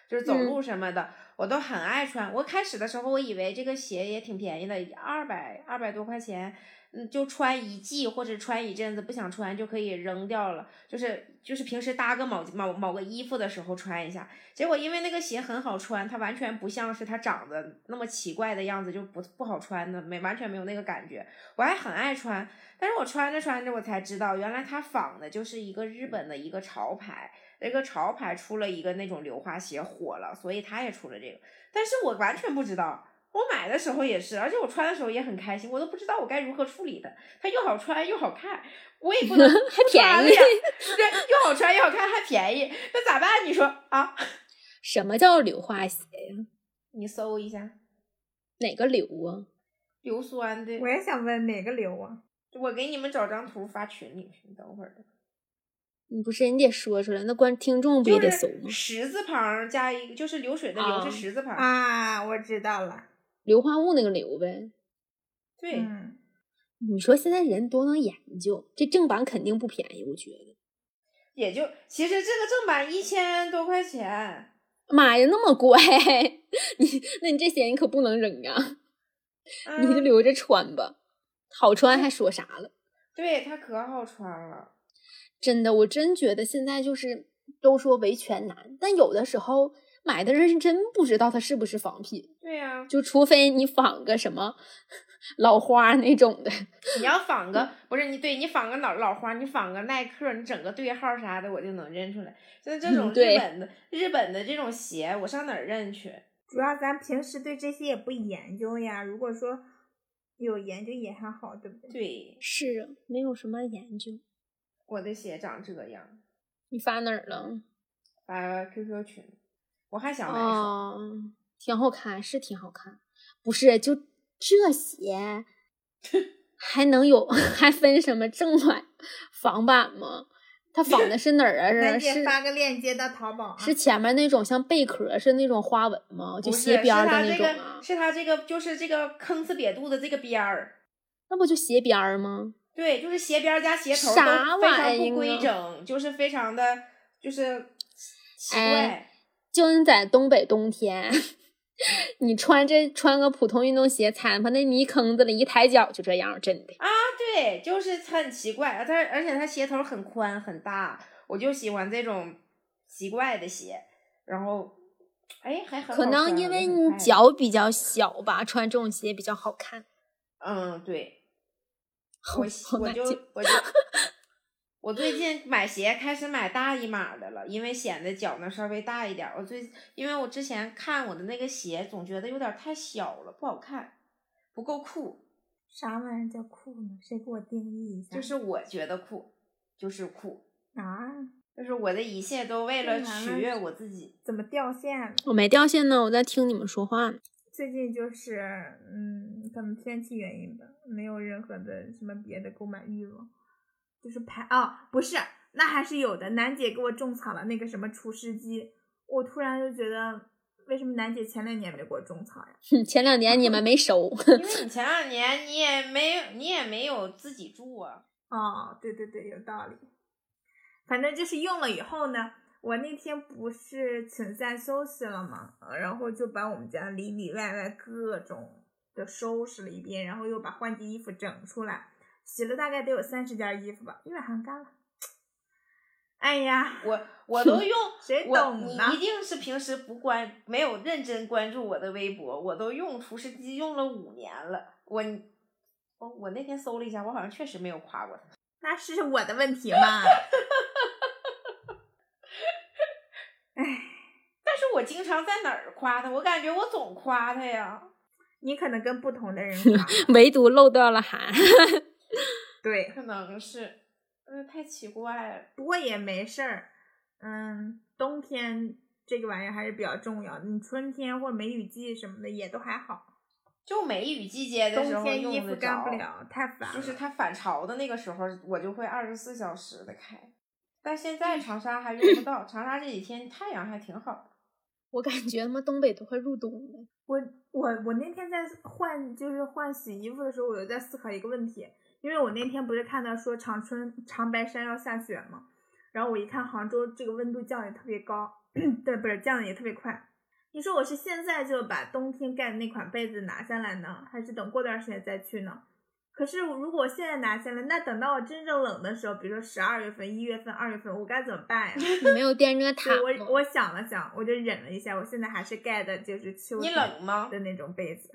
就是走路什么的，我都很爱穿。我开始的时候，我以为这个鞋也挺便宜的，二百二百多块钱。嗯，就穿一季或者穿一阵子，不想穿就可以扔掉了。就是就是平时搭个某某某个衣服的时候穿一下。结果因为那个鞋很好穿，它完全不像是它长得那么奇怪的样子，就不不好穿的，没完全没有那个感觉。我还很爱穿，但是我穿着穿着我才知道，原来它仿的就是一个日本的一个潮牌，那个潮牌出了一个那种硫化鞋火了，所以他也出了这个。但是我完全不知道。我买的时候也是，而且我穿的时候也很开心，我都不知道我该如何处理它。它又好穿又好看，我也不能 还便宜，对，又好穿又好看还便宜，那咋办？你说啊？什么叫硫化鞋呀？你搜一下，哪个硫啊？硫酸的。我也想问哪个硫啊？我给你们找张图发群里去，你等会儿。你不是你得说出来，那观听众不也得搜吗？十字旁加一个，就是流水的流是十字旁啊，我知道了。硫化物那个硫呗，对，你说现在人多能研究，这正版肯定不便宜，我觉得。也就其实这个正版一千多块钱，妈呀，那么贵！你那你这鞋你可不能扔啊，你就留着穿吧，好穿还说啥了？对，它可好穿了，真的，我真觉得现在就是都说维权难，但有的时候。买的人是真不知道它是不是仿品，对呀，就除非你仿个什么老花那种的。你要仿个不是你对你仿个老老花，你仿个耐克，你整个对号啥的，我就能认出来。像这种日本的日本的这种鞋，我上哪儿认去？主要咱平时对这些也不研究呀。如果说有研究也还好，对不对？对，是没有什么研究。我的鞋长这样，你发哪儿了？发 QQ 群。我还想买一双，挺好看，是挺好看。不是，就这鞋 还能有还分什么正版、仿版吗？它仿的是哪儿啊？是发个链接到淘宝。是前面那种像贝壳是那种花纹吗？就斜边的那种啊？是它这个，就是这个坑呲瘪肚的这个边儿。那不就斜边儿吗？对，就是鞋边加鞋头都非常不规整，就是非常的，就是奇怪。就你在东北冬天，你穿这穿个普通运动鞋，踩到那泥坑子里，一抬脚就这样，真的啊，对，就是很奇怪，它而且它鞋头很宽很大，我就喜欢这种奇怪的鞋，然后，哎，还很可能因为你脚比较小吧，穿这种鞋比较好看。嗯，对，我我就我就。我最近买鞋开始买大一码的了，因为显得脚呢稍微大一点。我最因为我之前看我的那个鞋，总觉得有点太小了，不好看，不够酷。啥玩意儿叫酷呢？谁给我定义一下？就是我觉得酷，就是酷啊！就是我的一切都为了取悦我自己。怎么掉线了？我没掉线呢，我在听你们说话呢。最近就是，嗯，可能天气原因吧，没有任何的什么别的购买欲望。就是排哦，不是，那还是有的。楠姐给我种草了那个什么除湿机，我突然就觉得，为什么楠姐前两年没给我种草呀？前两年你们没收，因为你前两年你也没你也没有自己住啊。哦，对对对，有道理。反正就是用了以后呢，我那天不是请假休息了嘛，然后就把我们家里里外外各种的收拾了一遍，然后又把换季衣服整出来。洗了大概得有三十件衣服吧，因为还干了。哎呀，我我都用，谁懂呢？你一定是平时不关，没有认真关注我的微博。我都用除湿机用了五年了。我我我那天搜了一下，我好像确实没有夸过他。那是我的问题嘛？哎，但是经常在哪儿夸他？我感觉我总夸他呀。你可能跟不同的人夸，唯独漏掉了韩。对，可能是，嗯，太奇怪了。不过也没事儿。嗯，冬天这个玩意儿还是比较重要的。你春天或者梅雨季什么的也都还好。就梅雨季节的时候冬天衣用服干不了，太烦了。就是它反潮的那个时候，我就会二十四小时的开。但现在长沙还用不到，长沙这几天太阳还挺好的。我感觉他妈东北都快入冬了。我我我那天在换就是换洗衣服的时候，我就在思考一个问题，因为我那天不是看到说长春长白山要下雪吗？然后我一看杭州这个温度降的特别高，对，不是降的也特别快。你说我是现在就把冬天盖的那款被子拿下来呢，还是等过段时间再去呢？可是如果我现在拿下来，那等到我真正冷的时候，比如说十二月份、一月份、二月份，我该怎么办呀？你没有电热 毯吗？我我想了想，我就忍了一下，我现在还是盖的就是秋你冷吗？的那种被子，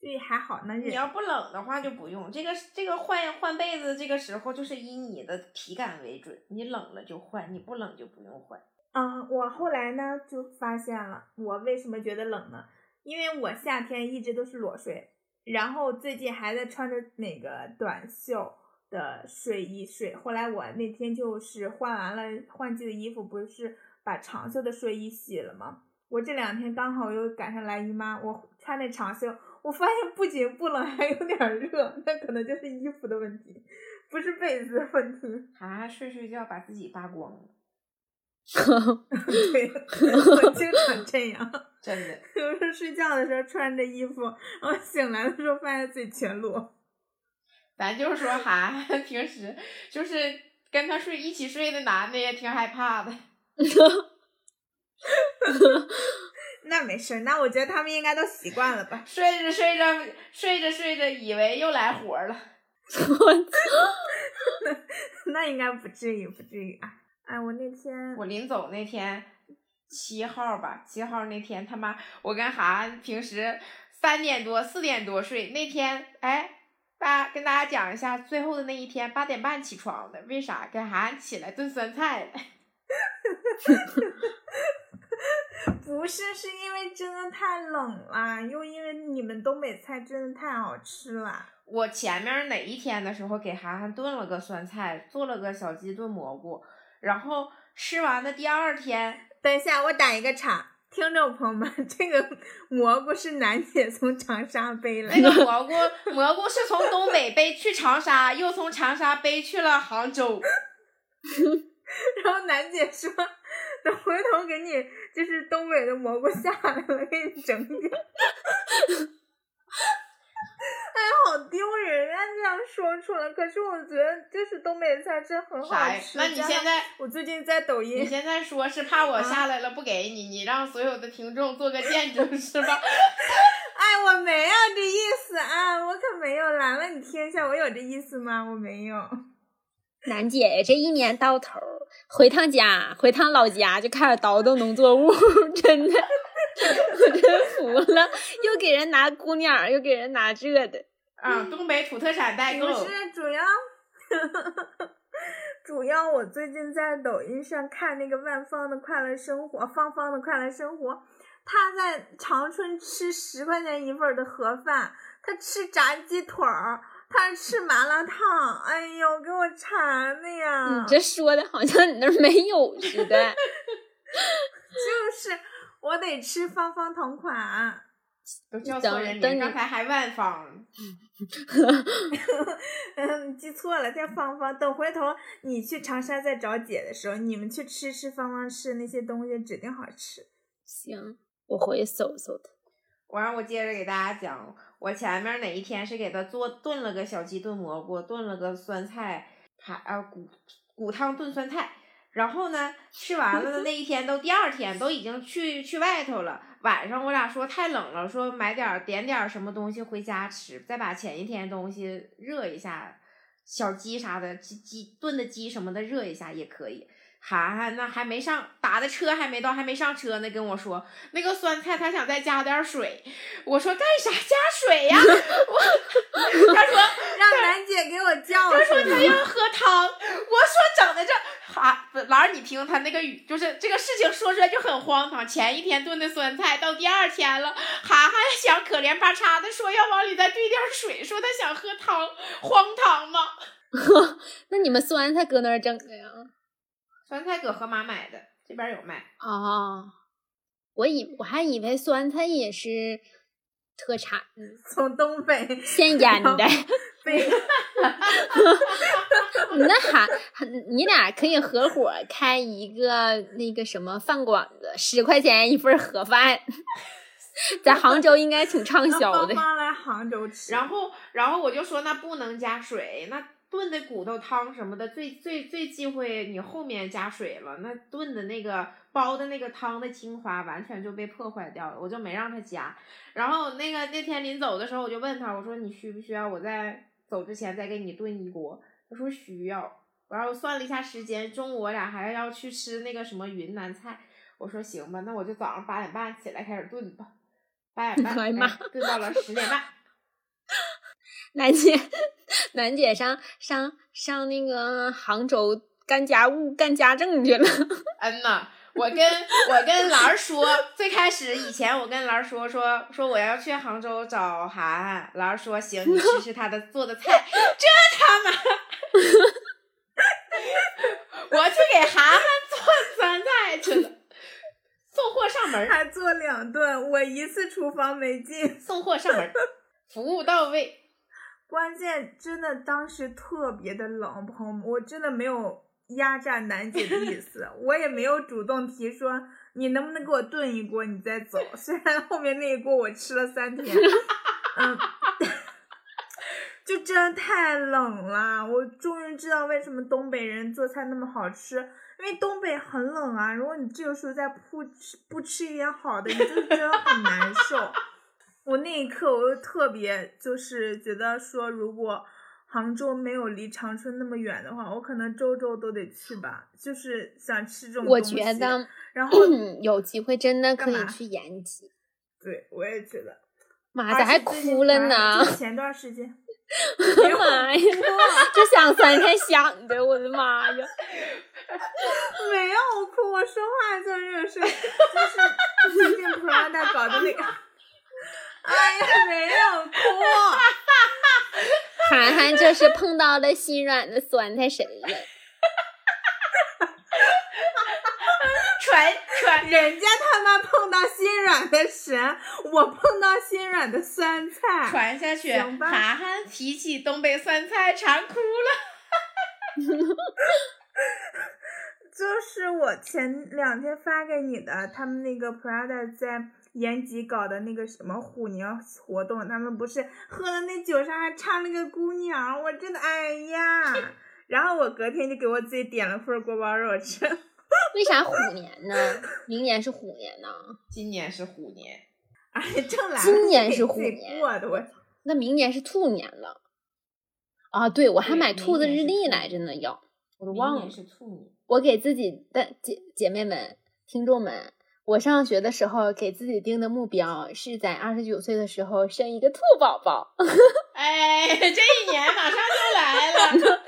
对，还好能忍。你要不冷的话就不用。这个这个换换被子，这个时候就是以你的体感为准。你冷了就换，你不冷就不用换。嗯，我后来呢就发现了，我为什么觉得冷呢？因为我夏天一直都是裸睡，然后最近还在穿着那个短袖的睡衣睡。后来我那天就是换完了换季的衣服，不是把长袖的睡衣洗了吗？我这两天刚好又赶上来姨妈，我穿那长袖，我发现不仅不冷，还有点热，那可能就是衣服的问题，不是被子的问题。涵涵睡睡觉把自己扒光了，对，我经常这样。真的。有时候睡觉的时候穿着衣服，然后醒来的时候发现自己全裸。咱就是说，涵 涵平时就是跟他睡一起睡的男的也挺害怕的。那没事儿，那我觉得他们应该都习惯了吧。睡着睡着睡着睡着，以为又来活儿了。那应该不至于，不至于啊。哎，我那天我临走那天，七号吧，七号那天他妈，我跟涵涵平时三点多四点多睡，那天哎，大跟大家讲一下，最后的那一天八点半起床的，为啥？跟涵涵起来炖酸菜了。不是，是因为真的太冷了，又因为你们东北菜真的太好吃了。我前面哪一天的时候给涵涵炖了个酸菜，做了个小鸡炖蘑菇，然后吃完的第二天，等一下，我打一个岔，听众朋友们，这个蘑菇是楠姐从长沙背来的那。个蘑菇蘑菇是从东北背去长沙，又从长沙背去了杭州。然后楠姐说，等回头给你就是东北的蘑菇下来了，给你整点。哎，好丢人啊！这样说出来，可是我觉得就是东北菜真很好？吃。那你现在我最近在抖音你，现在说是怕我下来了不给你，你让所有的听众做个见证 是吧？哎，我没有这意思啊，我可没有拦了你听一下，我有这意思吗？我没有。楠姐这一年到头回趟家，回趟老家就开始倒腾农作物，真的，我真服了。又给人拿姑娘，又给人拿这的，啊，东北土特产代购不。是主要，主要我最近在抖音上看那个万芳的快乐生活，芳芳的快乐生活，他在长春吃十块钱一份儿的盒饭，他吃炸鸡腿儿，他吃麻辣烫，哎呦，给我馋的呀！你这说的好像你那儿没有似的。就是我得吃芳芳同款。都叫错人名，刚才还万芳。嗯，记错了，叫芳芳。等回头你去长沙再找姐的时候，你们去吃吃芳芳吃的那些东西，指定好吃。行，我回去搜搜它。完了，我接着给大家讲，我前面哪一天是给他做炖了个小鸡炖蘑菇，炖了个酸菜排啊骨骨汤炖酸菜。然后呢，吃完了的那一天都第二天都已经去去外头了。晚上我俩说太冷了，说买点儿点点儿什么东西回家吃，再把前一天东西热一下，小鸡啥的鸡鸡炖的鸡什么的热一下也可以。涵涵那还没上打的车还没到，还没上车呢，跟我说那个酸菜他想再加点儿水。我说干啥加水呀？我他说 让楠姐给我叫他说他。要喝汤，我说整的这哈，不兰儿，你听他那个语，就是这个事情说出来就很荒唐。前一天炖的酸菜，到第二天了，涵涵想可怜巴叉的说要往里再兑点水，说他想喝汤，荒唐吗？那你们酸菜搁那儿整的呀？酸菜搁河马买的，这边有卖。哦，我以我还以为酸菜也是特产，从东北 现腌的。你那还还你俩可以合伙开一个那个什么饭馆子，十块钱一份盒饭，在杭州应该挺畅销的。帮忙来杭州吃，然后，然后我就说那不能加水，那炖的骨头汤什么的，最最最忌讳你后面加水了，那炖的那个煲的那个汤的精华完全就被破坏掉了，我就没让他加。然后那个那天临走的时候，我就问他，我说你需不需要我在走之前再给你炖一锅？他说需要。然后我算了一下时间，中午我俩还要去吃那个什么云南菜。我说行吧，那我就早上八点半起来开始炖吧。八点半，炖到了十点半。楠姐，楠姐上上上那个杭州干家务、干家政去了。嗯呐，我跟我跟兰儿说，最开始以前我跟兰儿说说说我要去杭州找涵涵，兰儿说行，你试试他的做的菜，这他妈，我去给涵涵做酸菜去了，送货上门儿，还做两顿，我一次厨房没进。送货上门，服务到位。关键真的当时特别的冷，朋友们，我真的没有压榨楠姐的意思，我也没有主动提说你能不能给我炖一锅，你再走。虽然后面那一锅我吃了三天，嗯，就真的太冷了。我终于知道为什么东北人做菜那么好吃，因为东北很冷啊。如果你这个时候再不吃不吃一点好的，你就真的很难受。我那一刻，我就特别就是觉得说，如果杭州没有离长春那么远的话，我可能周周都得去吧。就是想吃这种我东西觉得然后 有机会真的可以去延吉。对我也觉得，妈，咋还哭了呢？前段时间，我的妈呀！这想三天想的，我的妈呀！没有哭，我说话就是是就是最近 Prada 搞的那个，哎呀，没有哭。涵涵这是碰到了心软的酸菜神了。传传人家他妈碰到心软的神，我碰到心软的酸菜。传下去，涵涵提起东北酸菜，馋哭了。就是我前两天发给你的，他们那个 Prada 在延吉搞的那个什么虎年活动，他们不是喝了那酒上还唱了个姑娘，我真的哎呀！然后我隔天就给我自己点了份锅包肉吃。为啥虎年呢？明年是虎年呢？今年是虎年，哎，正来今年是虎年过的，我那明年是兔年了。啊，对，我还买兔子日历来着呢，要我都忘了明年。是兔年。我给自己的姐姐妹们、听众们，我上学的时候给自己定的目标是在二十九岁的时候生一个兔宝宝。哎，这一年马上就来了。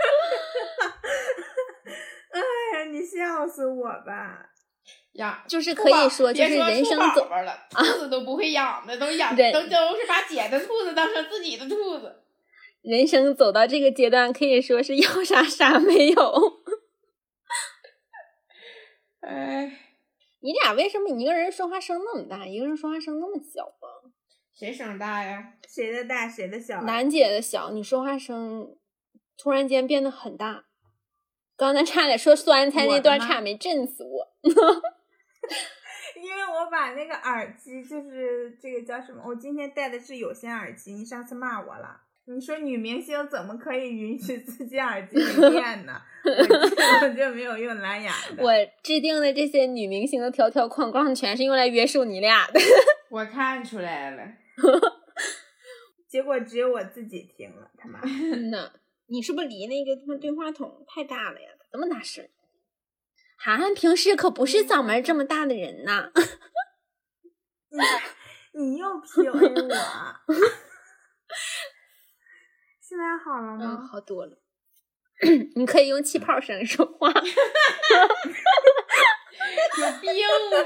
哎呀，你笑死我吧！呀就是可以说，就是人生走宝了，兔子都不会养的，都养人都都是把姐的兔子当成自己的兔子。人生走到这个阶段，可以说是要啥啥没有。哎，你俩为什么一个人说话声那么大，一个人说话声那么小啊？谁声大呀？谁的大谁的小啊？楠姐的小，你说话声突然间变得很大。刚才差点说酸菜那段，差没震死我。因为我把那个耳机，就是这个叫什么？我今天戴的是有线耳机，你上次骂我了。你说女明星怎么可以允许自己耳机没电 呢？我就没有用蓝牙的。我制定的这些女明星的条条框框，全是用来约束你俩的。我看出来了，结果只有我自己听了，他妈！嗯呐，你是不是离那个他妈对话筒太大了呀？怎么大声？涵涵平时可不是嗓门这么大的人呐。你你又 PUA 我，现在好了嗯，吗？好多了。你可以用气泡声说话。有病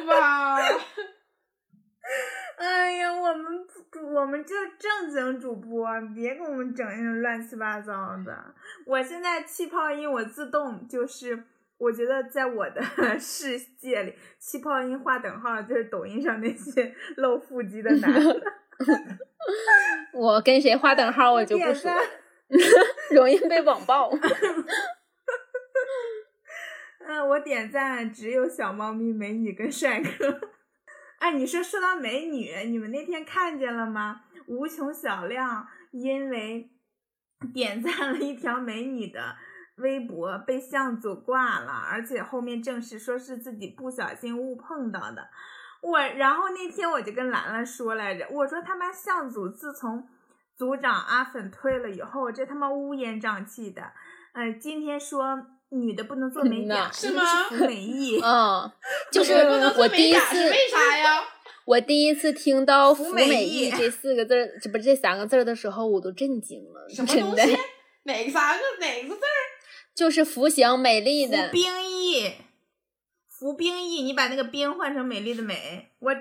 吧？哎呀，我们我们这正经主播，别给我们整那种乱七八糟的。我现在气泡音我自动就是，我觉得在我的 世界里，气泡音划等号就是抖音上那些露腹肌的男的。我跟谁划等号，我就不说，容易被网暴。嗯，我点赞只有小猫咪、美女跟帅哥。哎，你说说到美女，你们那天看见了吗？无穷小亮因为点赞了一条美女的微博，被向左挂了，而且后面证实说是自己不小心误碰到的。我然后那天我就跟兰兰说来着，我说他妈向组自从组长阿粉退了以后，这他妈乌烟瘴气的。呃，今天说女的不能做美甲，是吗美役，嗯，就是我第一次为啥呀？我第一次听到“服服美役”这四个字儿，这不这三个字儿的时候，我都震惊了，什么真的东西？哪个三个哪个字儿？就是服刑美丽的服。兵役，服兵役，你把那个兵换成美丽的美，我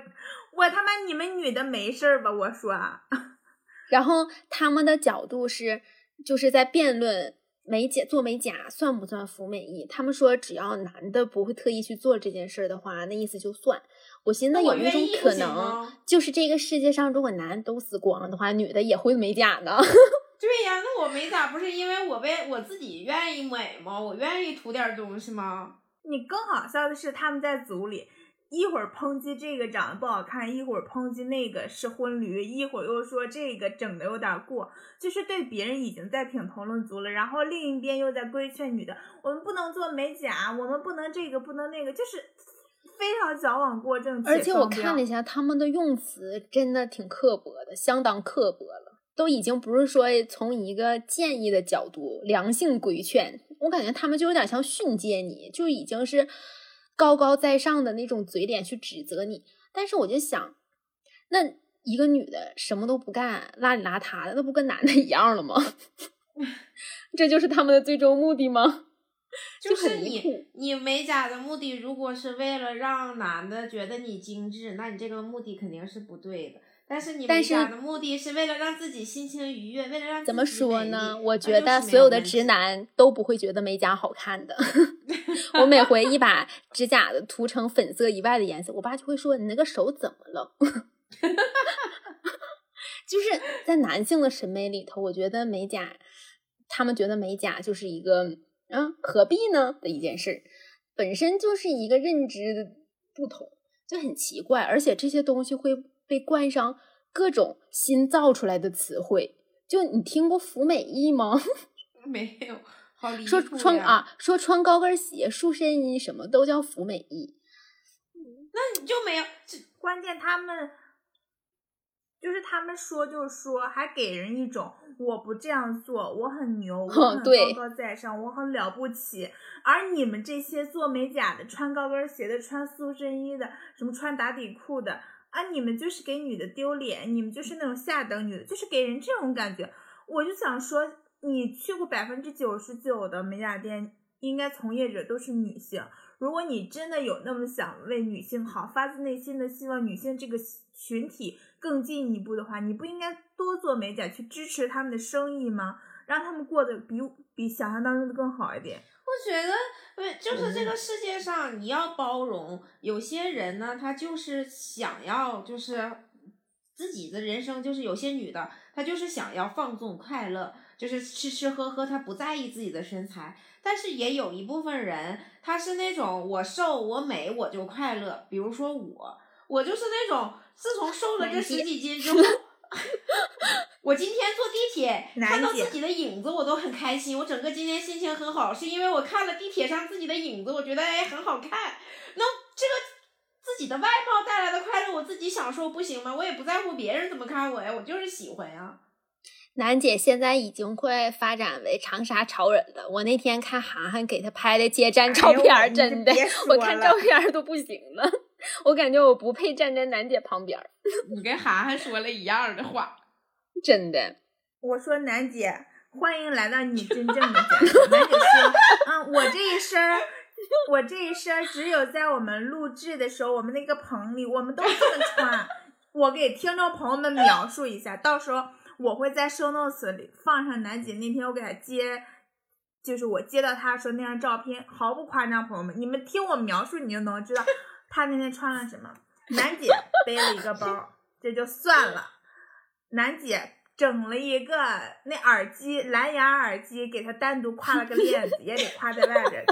我他妈你们女的没事儿吧？我说啊，然后他们的角度是，就是在辩论美甲做美甲算不算服美役。他们说，只要男的不会特意去做这件事儿的话，那意思就算。我寻思有一种可能，就是这个世界上如果男都死光了的话，女的也会美甲呢？对呀，那我美甲不是因为我为我自己愿意美吗？我愿意涂点东西吗？你更好笑的是他们在组里。一会儿抨击这个长得不好看，一会儿抨击那个是婚驴，一会儿又说这个整的有点过，就是对别人已经在品头论足了，然后另一边又在规劝女的，我们不能做美甲，我们不能这个不能那个，就是非常矫枉过正。而且我看了一下他们的用词，真的挺刻薄的，相当刻薄了。都已经不是说从一个建议的角度、良性规劝，我感觉他们就有点像训诫你，就已经是高高在上的那种嘴脸去指责你。但是我就想，那一个女的什么都不干，邋里邋遢的，那不跟男的一样了吗？这就是他们的最终目的吗？就是你你美甲的目的，如果是为了让男的觉得你精致，那你这个目的肯定是不对的。但是你但是美甲的目的是为了让自己心情愉悦，为了让自己怎么说呢？我觉得所有的直男都不会觉得美甲好看的。我每回一把指甲的涂成粉色以外的颜色，我爸就会说：“你那个手怎么了？” 就是在男性的审美里头，我觉得美甲，他们觉得美甲就是一个啊何必呢的一件事，本身就是一个认知的不同，就很奇怪，而且这些东西会被冠上各种新造出来的词汇。就你听过服美役吗？没有，好离说谱呀，穿啊，说穿高跟鞋、塑身衣什么都叫服美役。那你就没有这关键他们就是他们说就说，还给人一种我不这样做，我很牛，我 很对高高在上，我很了不起。而你们这些做美甲的、穿高跟鞋的、穿塑身衣的、什么穿打底裤的啊，你们就是给女的丢脸，你们就是那种下等女的，就是给人这种感觉。我就想说，你去过百分之九十九的美甲店，应该从业者都是女性。如果你真的有那么想为女性好，发自内心的希望女性这个群体更进一步的话，你不应该多做美甲去支持他们的生意吗？让他们过得比比想象当中的更好一点。我觉得，对，就是这个世界上你要包容，有些人呢，他就是想要，就是自己的人生，就是有些女的，她就是想要放纵快乐，就是吃吃喝喝，她不在意自己的身材。但是也有一部分人，他是那种我瘦我美我就快乐，比如说我，我就是那种自从瘦了这十几斤之 后。我今天坐地铁看到自己的影子，我都很开心。我整个今天心情很好，是因为我看了地铁上自己的影子，我觉得哎很好看。那这个自己的外貌带来的快乐，我自己享受不行吗？我也不在乎别人怎么看我呀，我就是喜欢呀。楠姐现在已经快发展为长沙潮人了。我那天看涵涵给她拍的接站照片真的，我看照片儿都不行了。我感觉我不配站在楠姐旁边儿，你跟涵涵说了一样的话，真的。我说楠姐欢迎来到你真正的家。楠姐说，嗯，我这一身，我这一身只有在我们录制的时候，我们那个棚里，我们都这么穿。我给听众朋友们描述一下，到时候我会在 show notes 里放上楠姐那天我给她接，就是我接到她的时候那张照片，毫不夸张，朋友们，你们听我描述，你就能知道她那天穿了什么。楠姐背了一个包，这就算了。楠姐整了一个那耳机，蓝牙耳机，给她单独挎了个链子，也得挎在外边。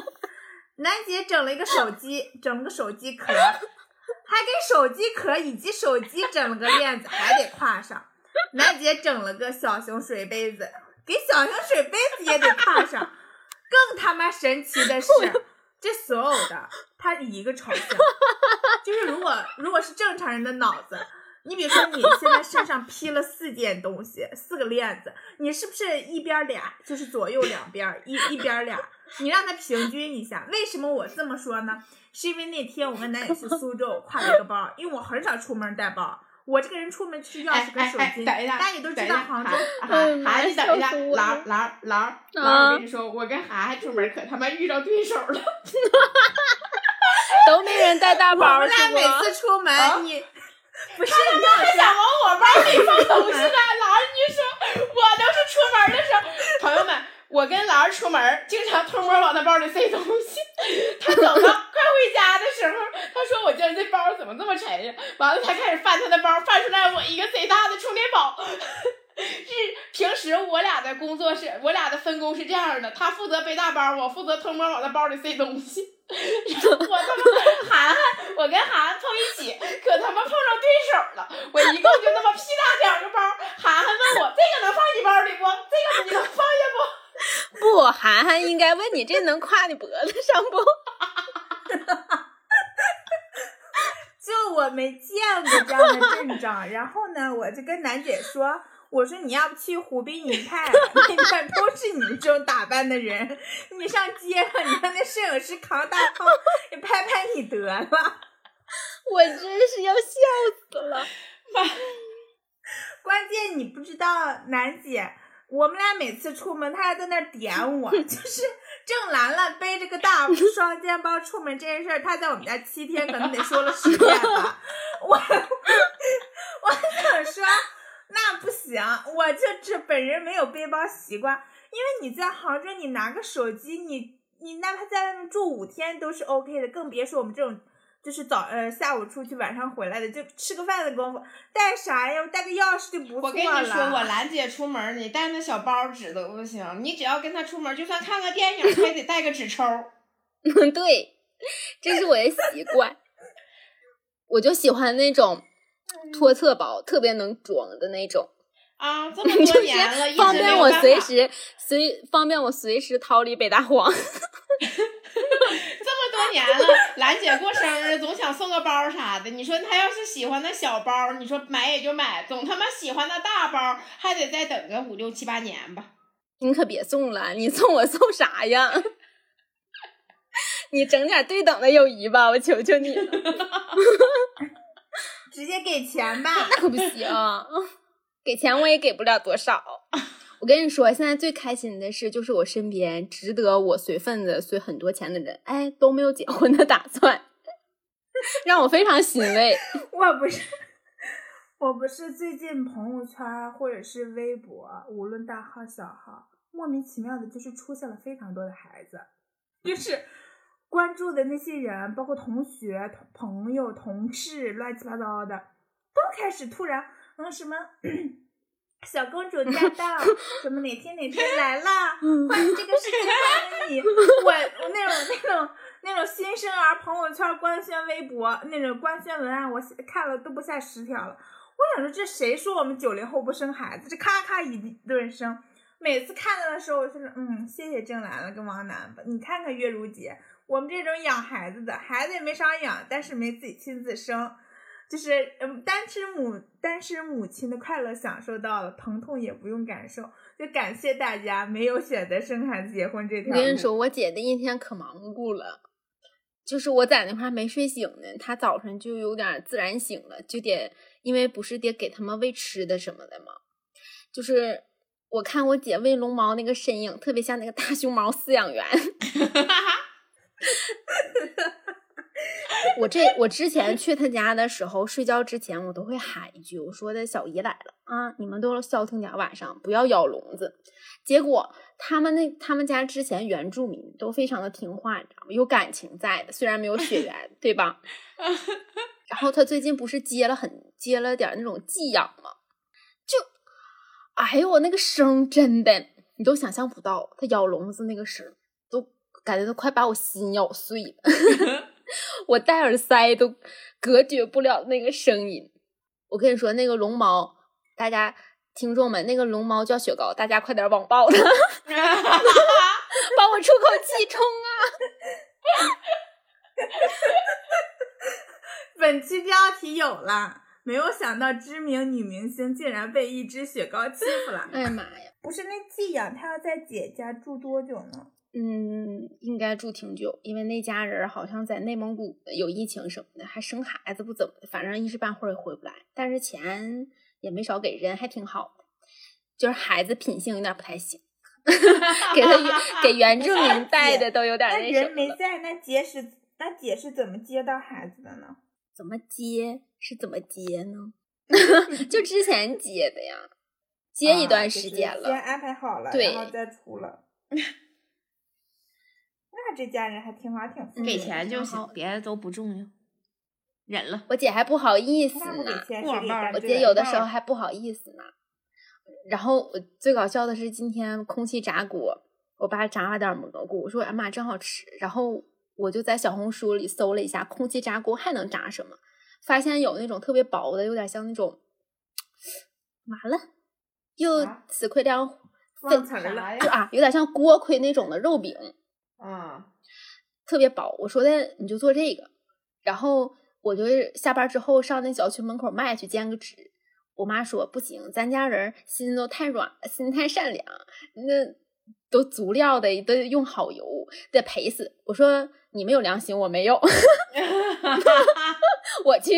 楠姐整了一个手机，整了个手机壳，还给手机壳以及手机整了个链子，还得挎上。楠姐整了个小型水杯子，给小型水杯子也得挎上。更他妈神奇的是，这所有的它一个朝向，就是如果如果是正常人的脑子。你比如说，你现在身上披了四件东西，四个链子，你是不是一边俩，就是左右两边一一边俩？你让它平均一下。为什么我这么说呢？是因为那天我跟南姐去苏州，挎了一个包，因为我很少出门带包。我这个人出门就是钥匙跟手机。大家也都知道杭州。涵涵，你等一下，兰兰兰兰，我跟你说，我跟涵涵出门可他妈遇到对手了。都没人带大包，我们俩每次出门你。不是，你还想往我包里放东西呢？兰儿，你说我都是出门的时候，朋友们，我跟兰儿出门经常偷摸往他包里塞东西。他走到快回家的时候，他说：“我今儿这包怎么这么沉呀？”完了，他开始翻他的包，翻出来我一个贼大的充电宝。是平时我俩的工作是，我俩的分工是这样的：他负责背大包，我负责偷摸往他包里塞东西。我他妈涵涵，我跟涵涵碰一起，可他妈碰上对手了。我一共就那么屁大点个包，涵涵问我这个能放你包里不？这个你能放下不？不，涵涵应该问你这能挎你脖子上不？就我没见过这样的阵仗，然后呢，我就跟楠姐说。我说你要不去湖滨银泰，那边都是你们这种打扮的人，你上街上，你让那摄影师扛大炮，你拍拍你得了。我真是要笑死了。关键你不知道，楠姐，我们俩每次出门，她还在那点我，就是郑兰兰背着个大双肩包出门这件事儿，他在我们家七天可能得说了十遍吧。我 我想说。那不行，我就这本人没有背包习惯，因为你在杭州，你拿个手机，你你哪怕在外面住五天都是 OK 的，更别说我们这种就是早呃下午出去晚上回来的，就吃个饭的功夫，带啥呀？带个钥匙就不错了。我跟你说，我兰姐出门，你带那小包纸都不行，你只要跟她出门，就算看个电影，还得带个纸抽。嗯，对，这是我的习惯，我就喜欢那种。托特包特别能装的那种啊，这么 多年了，方便我随时随方便我随时逃离北大荒。这么多年了，兰姐过生日总想送个包啥的。你说她要是喜欢那小包，你说买也就买，总他妈喜欢那大包，还得再等个五六七八年吧。你可别送了，你送我送啥呀？你整点对等的友谊吧，我求求你了。直接给钱吧，那可不行，给钱我也给不了多少。我跟你说，现在最开心的事就是我身边值得我随份子、随很多钱的人，哎，都没有结婚的打算，让我非常欣慰。我不是，我不是最近朋友圈或者是微博，无论大号小号，莫名其妙的就是出现了非常多的孩子，就是。关注的那些人，包括同学、朋友、同事，乱七八糟的，都开始突然，嗯，什么小公主驾到，什么哪天哪天来了，欢迎这个世界欢迎你，我我那种那种那种新生儿朋友圈官宣微博那种官宣文案，我看了都不下十条了。我想说，这谁说我们九零后不生孩子？这咔咔一顿生。每次看到的时候，我就是，嗯，谢谢郑兰了跟王楠吧。你看看月如姐。我们这种养孩子的孩子也没少养，但是没自己亲自生，就是嗯，单吃母单身母亲的快乐享受到了，疼痛也不用感受，就感谢大家没有选择生孩子结婚这条我跟你说，我姐那一天可忙碌了，就是我在那块没睡醒呢，她早晨就有点自然醒了，就得因为不是得给他们喂吃的什么的嘛？就是。我看我姐喂龙猫那个身影，特别像那个大熊猫饲养员。我这我之前去他家的时候，睡觉之前我都会喊一句：“我说的小姨来了啊，你们都消停点，晚上不要咬笼子。”结果他们那他们家之前原住民都非常的听话，你知道吗？有感情在的，虽然没有血缘，对吧？然后他最近不是接了很接了点那种寄养吗？就，哎呦我那个声真的，你都想象不到，他咬笼子那个声，都感觉都快把我心咬碎了。我戴耳塞都隔绝不了那个声音。我跟你说，那个龙猫，大家听众们，那个龙猫叫雪糕，大家快点网暴它，帮我出口气冲啊！本期标题有了，没有想到知名女明星竟然被一只雪糕欺负了。哎呀妈呀！不是那寄养，她要在姐家住多久呢？嗯，应该住挺久，因为那家人好像在内蒙古有疫情什么的，还生孩子不怎么的，反正一时半会儿也回不来。但是钱也没少给，人还挺好的，就是孩子品性有点不太行，给他原给原住民 带的都有点那那什么。人没在，那姐是那姐是怎么接到孩子的呢？怎么接是怎么接呢？就之前接的呀，接一段时间了。啊就是先安排好了，对然后再出了。那这家人还挺好，挺富给钱就行，别的都不重要，忍了。我姐还不好意思那不给呢，我姐有的时候还不好意思呢。然后我最搞笑的是今天空气炸锅，我爸炸了点蘑菇，我说哎妈真好吃。然后我就在小红书里搜了一下空气炸锅还能炸什么，发现有那种特别薄的，有点像那种，完了，又啥吃亏掉忘词儿了。就啊，有点像锅盔那种的肉饼，啊，特别薄。我说的你就做这个，然后我就下班之后上那小区门口卖去兼个职。我妈说不行，咱家人心都太软了，心太善良，那都足料的，都用好油，得赔死。我说你们有良心，我没有，我去。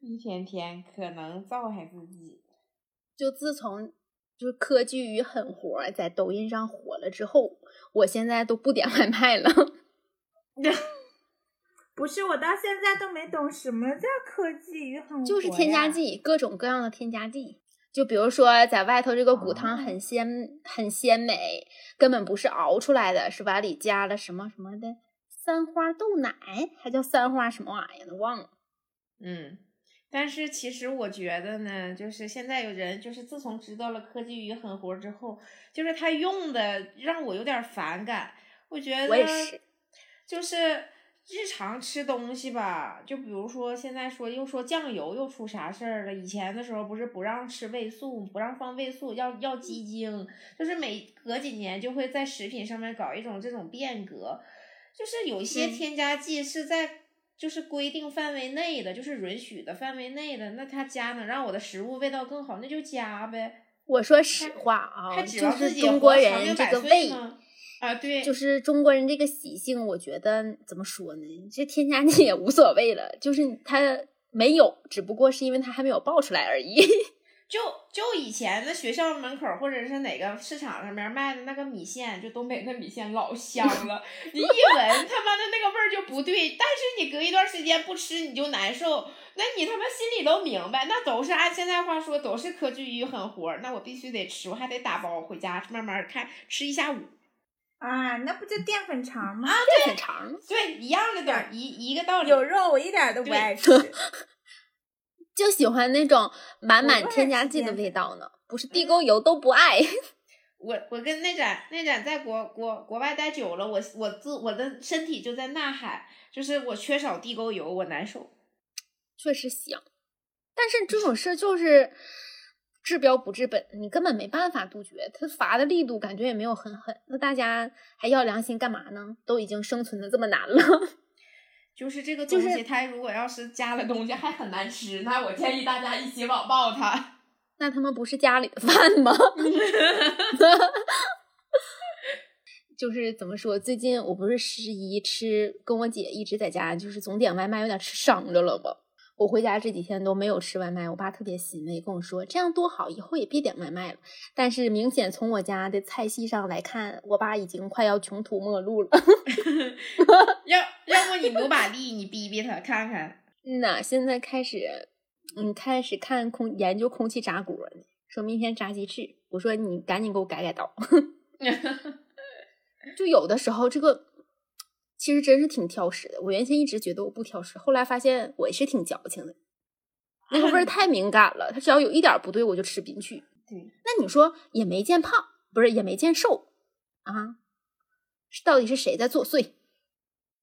一天天可能糟害自己。就自从就是科技与狠活儿在抖音上火了之后，我现在都不点外卖了。不是，我到现在都没懂什么叫科技与狠活就是添加。剂，各种各样的添加剂。就比如说，在外头这个骨汤哦很鲜、很鲜美，根本不是熬出来的，是碗里加了什么什么的三花豆奶，还叫三花什么玩意儿的，忘了。嗯，但是其实我觉得呢，就是现在有人就是自从知道了科技与狠活之后，就是他用的让我有点反感。我觉得就是日常吃东西吧，就比如说现在说又说酱油又出啥事儿了，以前的时候不是不让吃味素，不让放味素，要要鸡精，就是每隔几年就会在食品上面搞一种这种变革，就是有一些嗯添加剂是在。就是规定范围内的，就是允许的范围内的，那他加能让我的食物味道更好，那就加呗。我说实话啊，还指就是望自己活中国人这个胃，啊，对，就是中国人这个习性，我觉得怎么说呢？这添加剂也无所谓了，就是它没有，只不过是因为它还没有爆出来而已。就就以前那学校门口或者是哪个市场上面卖的那个米线，就东北那米线老香了，你一闻他妈的那个味儿就不对，但是你隔一段时间不吃你就难受，那你他妈心里都明白，那都是按现在话说都是科技与狠活儿，那我必须得吃，我还得打包回家慢慢看吃一下午，啊，那不就淀粉肠吗？淀粉肠对，一样的点儿，一一个道理。有肉我一点都不爱吃。就喜欢那种满满添加剂的味道呢，不是地沟油都不爱。我我跟那展那展在国国国外待久了，我我自我的身体就在呐喊，就是我缺少地沟油，我难受。确实香，但是这种事儿就是治标不治本，你根本没办法杜绝。他罚的力度感觉也没有很狠，那大家还要良心干嘛呢？都已经生存的这么难了，就是这个东西，它如果要是加了东西还很难吃，那我建议大家一起网暴它。那他们不是家里的饭吗？就是怎么说？最近我不是十一吃，跟我姐一直在家，就是总点外卖，有点吃伤着了吧。我回家这几天都没有吃外卖，我爸特别欣慰，跟我说这样多好，以后也别点外卖了。但是明显从我家的菜系上来看，我爸已经快要穷途末路了。要要不你努把力，你逼逼他看看。嗯呐，现在开始，嗯，开始看空研究空气炸锅呢，说明天炸鸡翅。我说你赶紧给我改改刀。就有的时候这个。其实真是挺挑食的。我原先一直觉得我不挑食，后来发现我是挺矫情的。那个味儿 太敏感了，它只要有一点不对，我就吃不进去。对，那你说也没见胖，不是也没见瘦啊？到底是谁在作祟？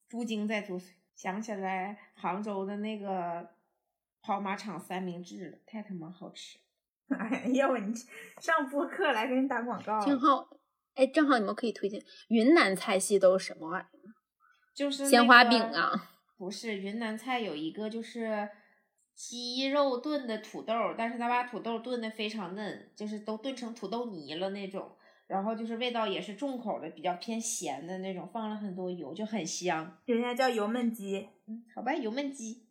猪精在作祟。想起来杭州的那个跑马场三明治了，太他妈好吃！哎呀，我你上播客来给你打广告，挺好。哎，正好你们可以推荐云南菜系都是什么玩意儿？就是鲜花饼啊，不是云南菜有一个就是鸡肉炖的土豆，但是他把土豆炖的非常嫩，就是都炖成土豆泥了那种，然后就是味道也是重口的，比较偏咸的那种，放了很多油，就很香。人家叫油焖鸡，嗯，好吧，油焖鸡，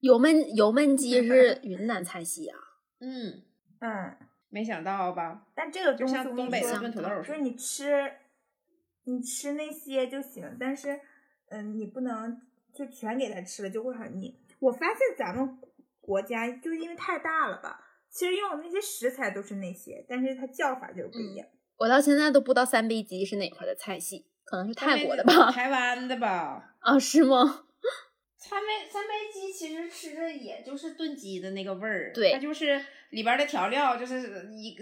油焖油焖鸡 是云南菜系啊，嗯嗯，没想到吧？但这个就像东北的炖土豆，就是你吃你吃那些就行，但是。嗯，你不能就全给他吃了，就会很腻。我发现咱们国家就因为太大了吧，其实用的那些食材都是那些，但是它叫法就是不一样。我到现在都不知道三杯鸡是哪块的菜系，可能是泰国的吧？台湾的吧？啊，是吗？三杯三杯鸡其实吃着也就是炖鸡的那个味儿，对，它就是里边的调料就是一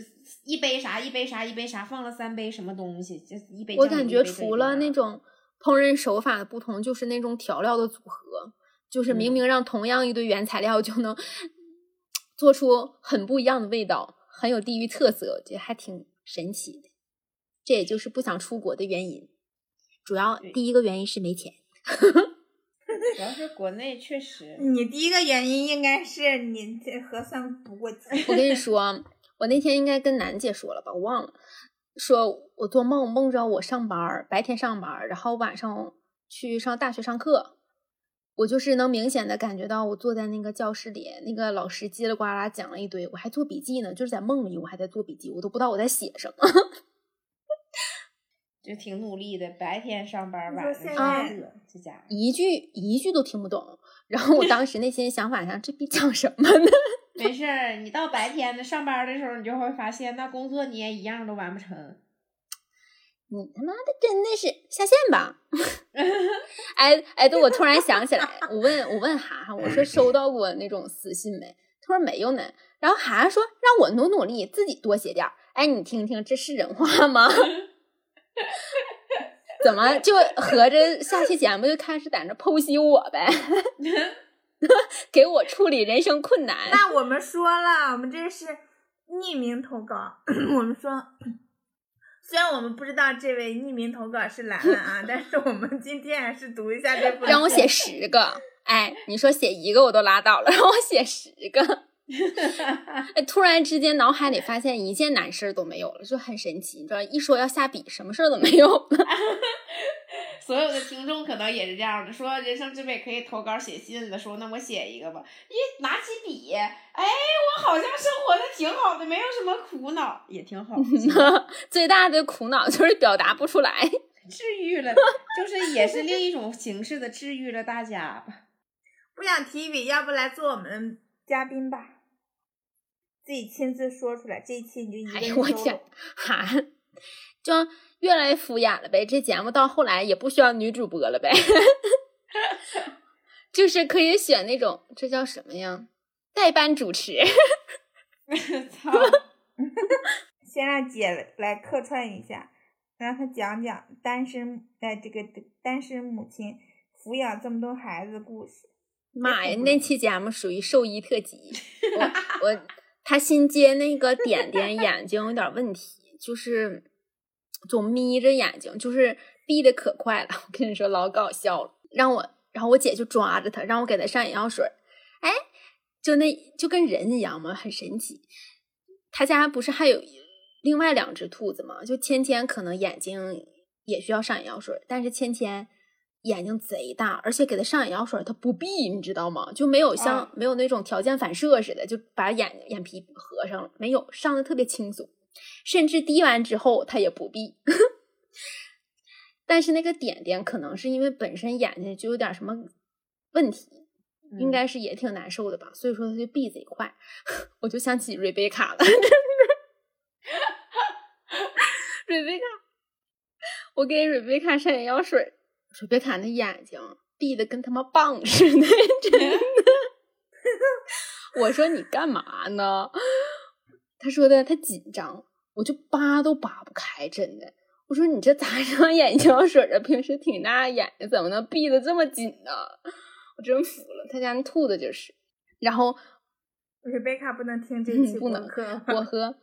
一杯啥一杯啥一杯啥放了三杯什么东西，就一杯。我感觉除了那种。烹饪手法的不同，就是那种调料的组合，就是明明让同样一堆原材料就能做出很不一样的味道，很有地域特色，我觉得还挺神奇的。这也就是不想出国的原因，主要第一个原因是没钱。主要是国内确实，你第一个原因应该是你这核酸不过 期。我跟你说，我那天应该跟楠姐说了吧，我忘了。说我做梦梦着我上班，白天上班，然后晚上去上大学上课。我就是能明显的感觉到，我坐在那个教室里，那个老师叽里呱啦讲了一堆，我还做笔记呢，就是在梦里我还在做笔记，我都不知道我在写什么。就挺努力的，白天上班，晚上上课，这家一句一句都听不懂。然后我当时内心想法上，这逼讲什么呢？没事儿，你到白天的上班的时候，你就会发现那工作你也一样都完不成。你他妈的真的是下线吧？哎哎，对，我突然想起来，我问我问涵涵，我说收到过那种私信没？他说没有呢。然后涵涵说让我努努力，自己多写点儿。哎，你听听，这是人话吗？怎么就合着下期节目就开始在那剖析我呗？给我处理人生困难。那我们说了，我们这是匿名投稿。我们说，虽然我们不知道这位匿名投稿是兰兰啊，但是我们今天还是读一下这。让我写十个，哎，你说写一个我都拉倒了，让我写十个。哎，突然之间脑海里发现一件难事都没有了，就很神奇。你知道，一说要下笔，什么事儿都没有了。所有的听众可能也是这样的，说人生之美可以投稿写信了，说那我写一个吧。一拿起笔，哎，我好像生活的挺好的，没有什么苦恼，也挺好。最大的苦恼就是表达不出来，治愈了，就是也是另一种形式的治愈了大家吧。不想提笔，要不来做我们嘉宾吧？自己亲自说出来，这一期你就一个人说。哎我天，哈，就。越来越敷衍了呗，这节目到后来也不需要女主播了呗，就是可以选那种，这叫什么呀？代班主持。操！先让姐来客串一下，让她讲讲单身哎，这个单身母亲抚养这么多孩子的故事。妈呀，那期节目属于兽医特辑。我我他新接那个点点眼睛有点问题，就是。总眯着眼睛，就是闭的可快了。我跟你说，老搞笑了。让我，然后我姐就抓着他，让我给他上眼药水。哎，就那就跟人一样嘛，很神奇。他家不是还有另外两只兔子吗？就芊芊可能眼睛也需要上眼药水，但是芊芊眼睛贼大，而且给他上眼药水，他不闭，你知道吗？就没有像、啊没有那种条件反射似的，就把眼眼皮合上了，没有上的特别轻松，甚至滴完之后他也不闭。但是那个点点可能是因为本身眼睛就有点什么问题，应嗯该是也挺难受的吧，所以说他就闭贼快。我就想起瑞贝卡了，真 的瑞贝卡，我给瑞贝卡上眼药水，瑞贝卡那眼睛闭的跟他妈棒似的，真的。我说你干嘛呢？他说的他紧张，我就扒都扒不开，真的。我说你这咋上眼药水啊？平时挺大眼睛，怎么能闭的这么紧呢？我真服了，他家那兔子就是。然后瑞贝卡不能听这期嗯不能我和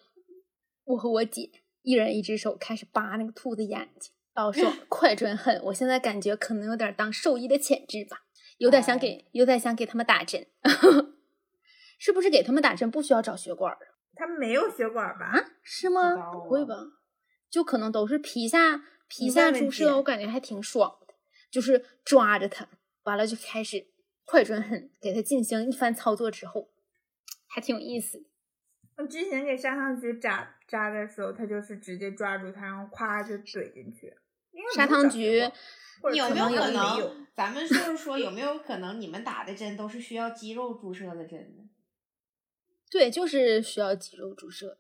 我和我姐一人一只手开始扒那个兔子眼睛，老说快准狠。我现在感觉可能有点当兽医的潜质吧，有点想给，有点想给他们打针。是不是给他们打针不需要找血管儿他没有血管吧？啊？是吗？不会吧？就可能都是皮下皮下注射，我感觉还挺爽的，就是抓着他，完了就开始快准狠给他进行一番操作之后，还挺有意思的。我之前给砂糖橘扎扎的时候，他就是直接抓住他，然后咵就怼进去。砂糖橘有没有可能？咱们就是说有没有可能你们打的针都是需要肌肉注射的针呢？对，就是需要肌肉注射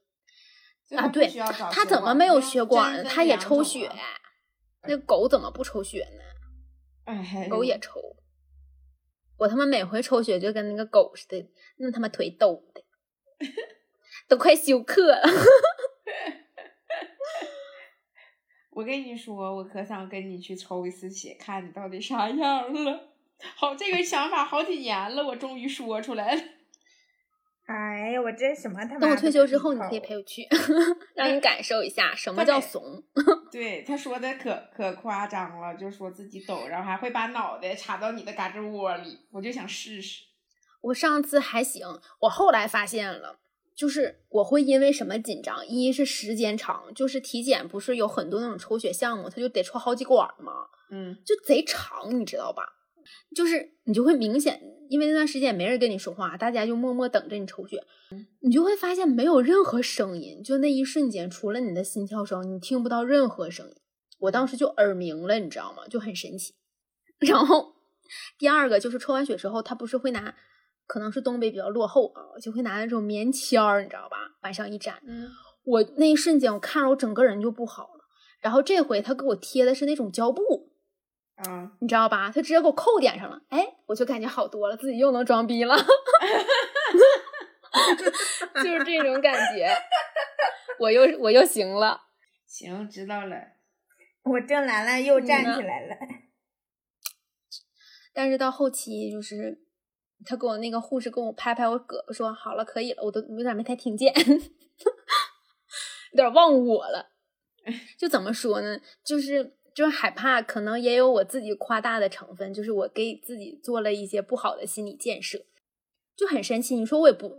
啊。对需要找，它怎么没有血管呢？分它也抽血啊。那狗怎么不抽血呢？哎，狗也抽。我他妈每回抽血就跟那个狗似的，那他妈腿抖的，都快休克了。我跟你说，我可想跟你去抽一次血，看你到底啥样了。好，这个想法好几年了，我终于说出来了。哎呀，我这什么他妈！等我退休之后，你可以陪我去，让你感受一下什么叫怂。对，他说的可可夸张了，就说自己抖，然后还会把脑袋插到你的嘎吱窝里，我就想试试。我上次还行，我后来发现了，就是我会因为什么紧张？一是时间长，就是体检不是有很多那种抽血项目，他就得抽好几管儿吗？嗯，就贼长，你知道吧？就是你就会明显，因为那段时间也没人跟你说话，大家就默默等着你抽血，你就会发现没有任何声音，就那一瞬间，除了你的心跳声，你听不到任何声音。我当时就耳鸣了，你知道吗？就很神奇。然后第二个就是抽完血之后，他不是会拿，可能是东北比较落后啊，就会拿那种棉签儿，你知道吧？往上一粘，嗯，我那一瞬间，我看着我整个人就不好了。然后这回他给我贴的是那种胶布，啊，你知道吧？他直接给我扣点上了，哎，我就感觉好多了，自己又能装逼了，就是这种感觉，我又我又行了。行，知道了。我郑兰兰又站起来了。但是到后期就是他跟我那个护士跟我拍拍我胳膊说好了可以了，我都有点没太听见，有点忘我了。就怎么说呢？就是就是害怕，可能也有我自己夸大的成分，就是我给自己做了一些不好的心理建设，就很神奇。你说我也不，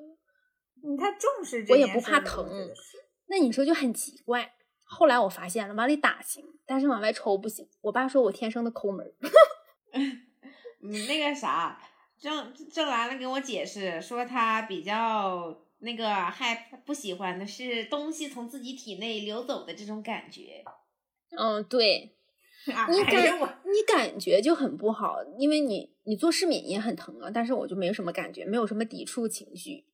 你太重视这我也不怕疼那你说就很奇怪。后来我发现了，往里打行，但是往外抽不行。我爸说我天生的抠门儿。你，那个啥，郑郑兰兰跟我解释说，她比较那个害不喜欢的是东西从自己体内流走的这种感觉。嗯，对，哎你感你感觉就很不好，因为你你做失敏也很疼啊，但是我就没有什么感觉，没有什么抵触情绪，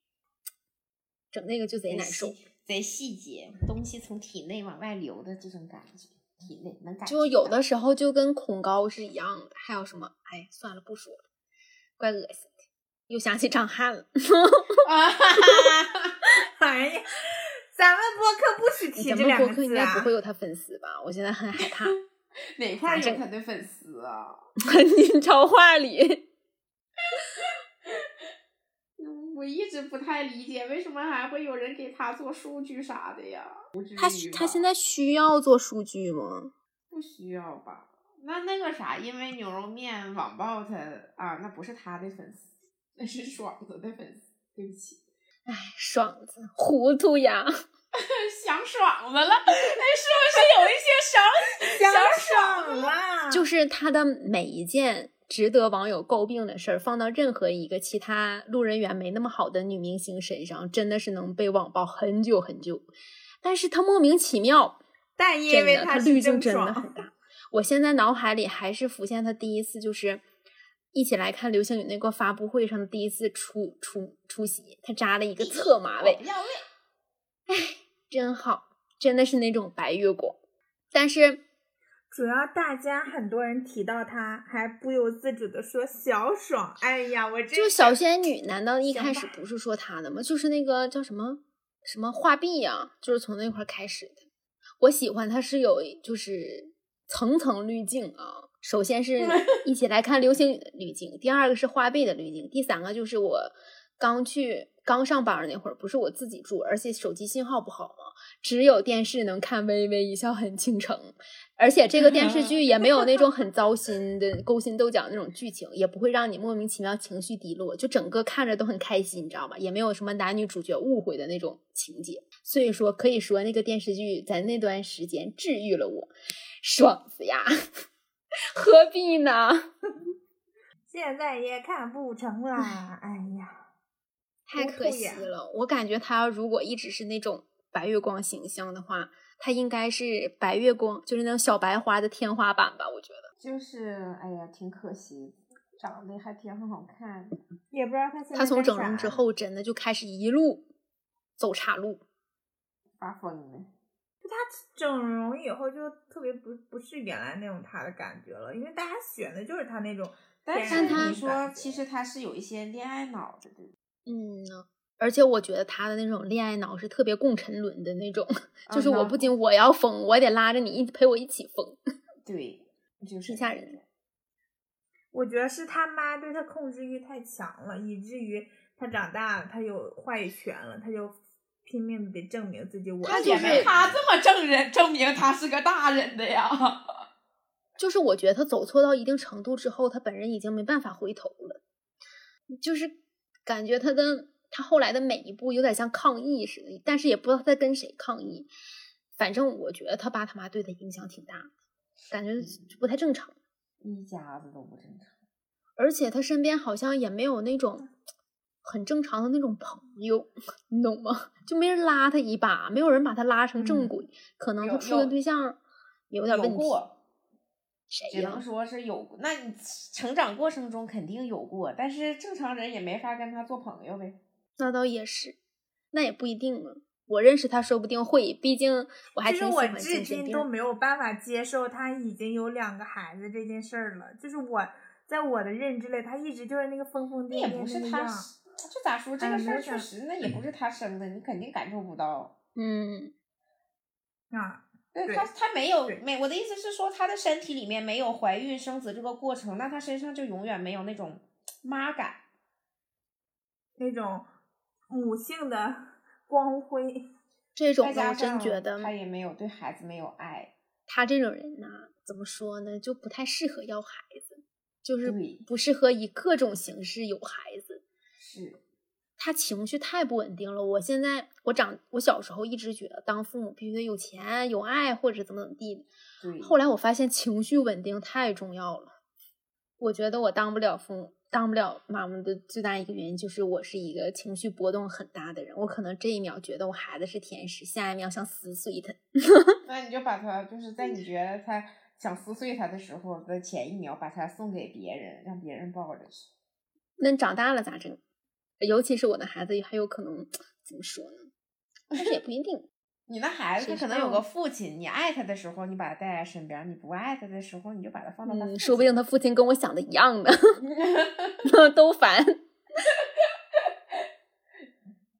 整那个就贼贼难受。细，贼细节，东西从体内往外流的这种感觉，体内能感觉就有的时候就跟恐高是一样的，还有什么？哎，算了，不说了，怪恶心的。又想起张翰了，啊，哎呀，咱们播客不许提咱们这两播客应该！不会有他粉丝吧？我现在很害怕。哪块有他的粉丝啊？你超话里，嗯我一直不太理解，为什么还会有人给他做数据啥的呀？他他现在需要做数据吗？不需要吧？那那个啥，因为牛肉面网暴他啊，那不是他的粉丝，那是爽子的粉丝。对不起，哎，爽子糊涂呀！想爽子了，那，是不是有一些想 想爽了？就是他的每一件值得网友诟病的事儿，放到任何一个其他路人缘没那么好的女明星身上，真的是能被网暴很久很久。但是他莫名其妙，但因为，他滤镜真的很，大。我现在脑海里还是浮现他第一次就是一起来看流星雨那个发布会上的第一次出出出席，他扎了一个侧马尾，要位。真好，真的是那种白月光。但是主要大家很多人提到他，还不由自主的说小爽。哎呀，我真就是小仙女，难道一开始不是说她的吗？就是那个叫什么什么画壁呀、就是从那块儿开始的。我喜欢他是有就是层层滤镜啊。首先是 一起来看流星雨的滤镜，第二个是花呗的滤镜，第三个就是我刚去刚上班那会儿，不是我自己住，而且手机信号不好嘛，只有电视能看《微微一笑很倾城》，而且这个电视剧也没有那种很糟心的勾心斗角那种剧情，也不会让你莫名其妙情绪低落，就整个看着都很开心，你知道吧？也没有什么男女主角误会的那种情节，所以说可以说那个电视剧在那段时间治愈了我，爽死呀！何必呢？现在也看不成啦。哎呀，太可惜了，我感觉他如果一直是那种白月光形象的话，他应该是白月光，就是那种小白花的天花板吧？我觉得就是，哎呀，挺可惜，长得还挺好看。也不知道他现在他从整容之后，真的就开始一路走岔路。发疯了。整容以后就特别不不是原来那种他的感觉了，因为大家选的就是他那种但是他你说，其实他是有一些恋爱脑的？嗯呢，而且我觉得他的那种恋爱脑是特别共沉沦的那种，就是我嗯不仅我要疯，我也得拉着你一陪我一起疯，对，就是挺吓人的。我觉得是他妈对他控制欲太强了，以至于他长大了，他有话语权了，他就拼命的得证明自己我是他就是他这么证人证明他是个大人的呀。就是我觉得他走错到一定程度之后，他本人已经没办法回头了，就是感觉他的他后来的每一步有点像抗议似的，但是也不知道在跟谁抗议。反正我觉得他爸他妈对他影响挺大的，感觉不太正常。一家子都不正常。而且他身边好像也没有那种很正常的那种朋友，你懂吗？就没人拉他一把，没有人把他拉成正嗯轨。可能他处的对象有点问题。只能？说是有。那你成长过程中肯定有过，但是正常人也没法跟他做朋友呗。那倒也是，那也不一定呢。我认识他，说不定会，毕竟我还挺喜欢其实我至今都没有办法接受他已经有两个孩子这件事儿了。就是我在我的认知里，他一直就是那个疯疯癫癫不是他那样。，这咋说？这个事儿确实，那也不是他生的，你肯定感受不到。嗯，啊，对对他，他没有没，我的意思是说，他的身体里面没有怀孕生子这个过程，那他身上就永远没有那种妈感。那种母性的 光辉。这种我真觉得他也没有对孩子没有爱。他这种人呢，怎么说呢，就不太适合要孩子，就是不适合以各种形式有孩子。是，他情绪太不稳定了。我现在，我长，我小时候一直觉得当父母必须得有钱、有爱或者怎么怎么地。后来我发现情绪稳定太重要了。我觉得我当不了父母、当不了妈妈的最大一个原因就是我是一个情绪波动很大的人。我可能这一秒觉得我孩子是天使，下一秒想撕碎他。那你就把他，就是在你觉得他想撕碎他的时候的前一秒，把他送给别人，让别人抱着去。那长大了咋整？尤其是我的孩子，还有可能怎么说呢？但是也不一定。你的孩子他可能有个父亲，你爱他的时候，你把他带在身边；你不爱他的时候，你就把他放到他父嗯，说不定他父亲跟我想的一样的，都烦。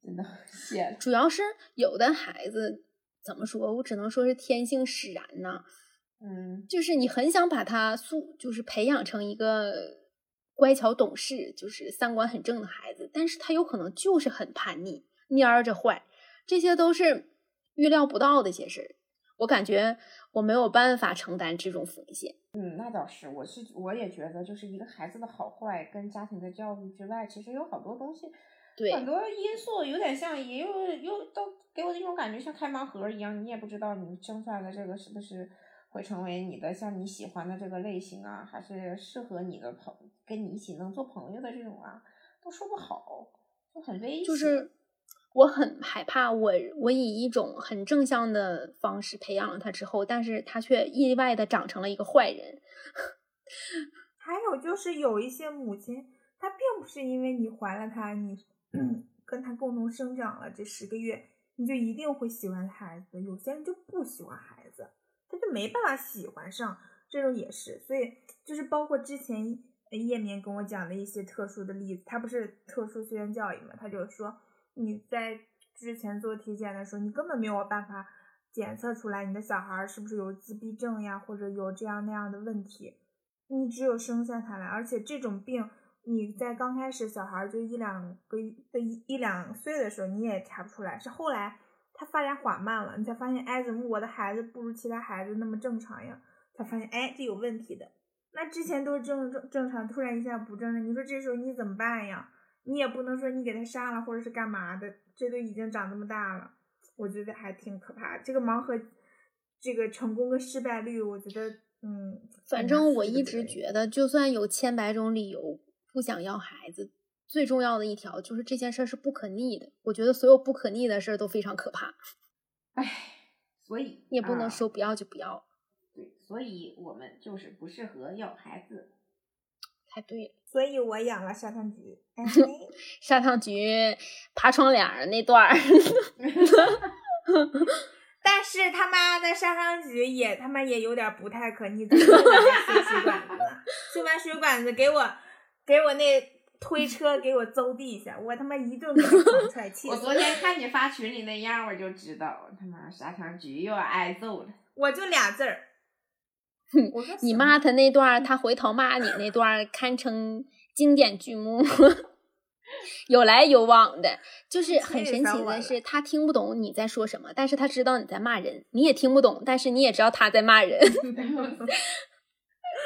真的谢了。主要是有的孩子怎么说，我只能说是天性使然呢、嗯，就是你很想把他塑，就是培养成一个乖巧懂事，就是三观很正的孩子，但是他有可能就是很叛逆，蔫儿着坏，这些都是预料不到的一些事儿。我感觉我没有办法承担这种风险。嗯，那倒是，我是我也觉得，就是一个孩子的好坏跟家庭的教育之外，其实有好多东西对，很多因素有点像，也有又都给我那种感觉像开盲盒一样，你也不知道你生出来的这个是不是会成为你的像你喜欢的这个类型啊，还是适合你的朋跟你一起能做朋友的这种啊，都说不好，就很危险。就是我很害怕我，我以一种很正向的方式培养了他之后，但是他却意外的长成了一个坏人。还有就是有一些母亲，她并不是因为你怀了他，你 跟他共同生长了这十个月，你就一定会喜欢孩子。有些人就不喜欢孩子，他就没办法喜欢上，这种也是。所以就是包括之前叶明跟我讲的一些特殊的例子，他不是特殊学前教育嘛，他就说你在之前做体检的时候，你根本没有办法检测出来你的小孩是不是有自闭症呀，或者有这样那样的问题。你只有生下他来，而且这种病你在刚开始小孩就一两个的一一两岁的时候你也查不出来，是后来他发展缓慢了，你才发现，哎，怎么我的孩子不如其他孩子那么正常呀？才发现，哎，这有问题的。那之前都是正正正常，突然一下不正常，你说这时候你怎么办呀？你也不能说你给他杀了或者是干嘛的，这都已经长这么大了，我觉得还挺可怕。这个盲盒，这个成功跟失败率，我觉得。嗯，反正我一直觉得，就算有千百种理由不想要孩子，最重要的一条就是这件事是不可逆的。我觉得所有不可逆的事都非常可怕。唉，所以也不能说不要就不要。对，所以我们就是不适合要孩子。太对了，所以我养了砂糖橘。砂糖橘爬窗帘那段儿。但是他妈的砂糖橘也他妈也有点不太可逆，怎么修水管子？修完水管子给我给我那推车给我揍地下，我他妈一顿给他狂踹气。我昨天看你发群里那样，我就知道他妈沙糖橘又要挨揍了。我就俩字儿。你骂他那段，他回头骂你那段，堪称经典剧目。有来有往的，就是很神奇的是，他听不懂你在说什么，但是他知道你在骂人，你也听不懂，但是你也知道他在骂人，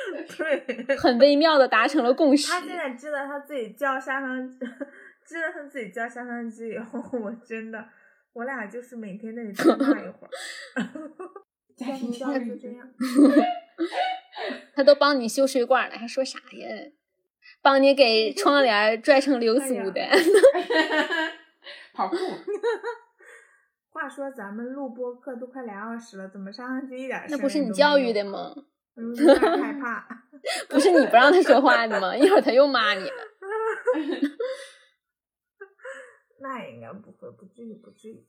对，很微妙的达成了共识。他现在知道他自己叫砂糖，知道他自己叫砂糖汁以后，我真的，我俩就是每天在那里骂一会儿。家庭教育就这样，他都帮你修水管了，还说啥呀？帮你给窗帘拽成流苏的，跑酷。话说咱们录播课都快俩小时了，怎么上上去一点？那不是你教育的吗？有点害怕。不是你不让他说话的吗？一会儿他又骂你了。那应该不会，不至于，不至于。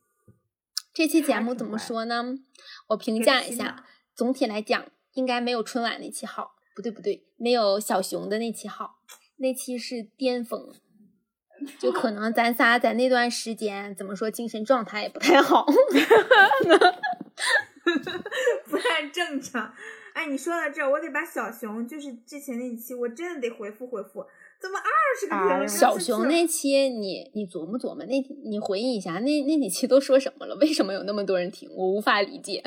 这期节目怎么说呢？我评价一下，总体来讲，应该没有春晚那期好。不对不对，没有小熊的那期好，那期是巅峰，就可能咱仨在那段时间怎么说，精神状态也不太好，不太正常。哎，你说到这儿，我得把小熊就是之前那期，我真的得回复回复，怎么二十个评论？小熊那期，你你琢磨琢磨，那你回忆一下，那那几期都说什么了？为什么有那么多人听？我无法理解。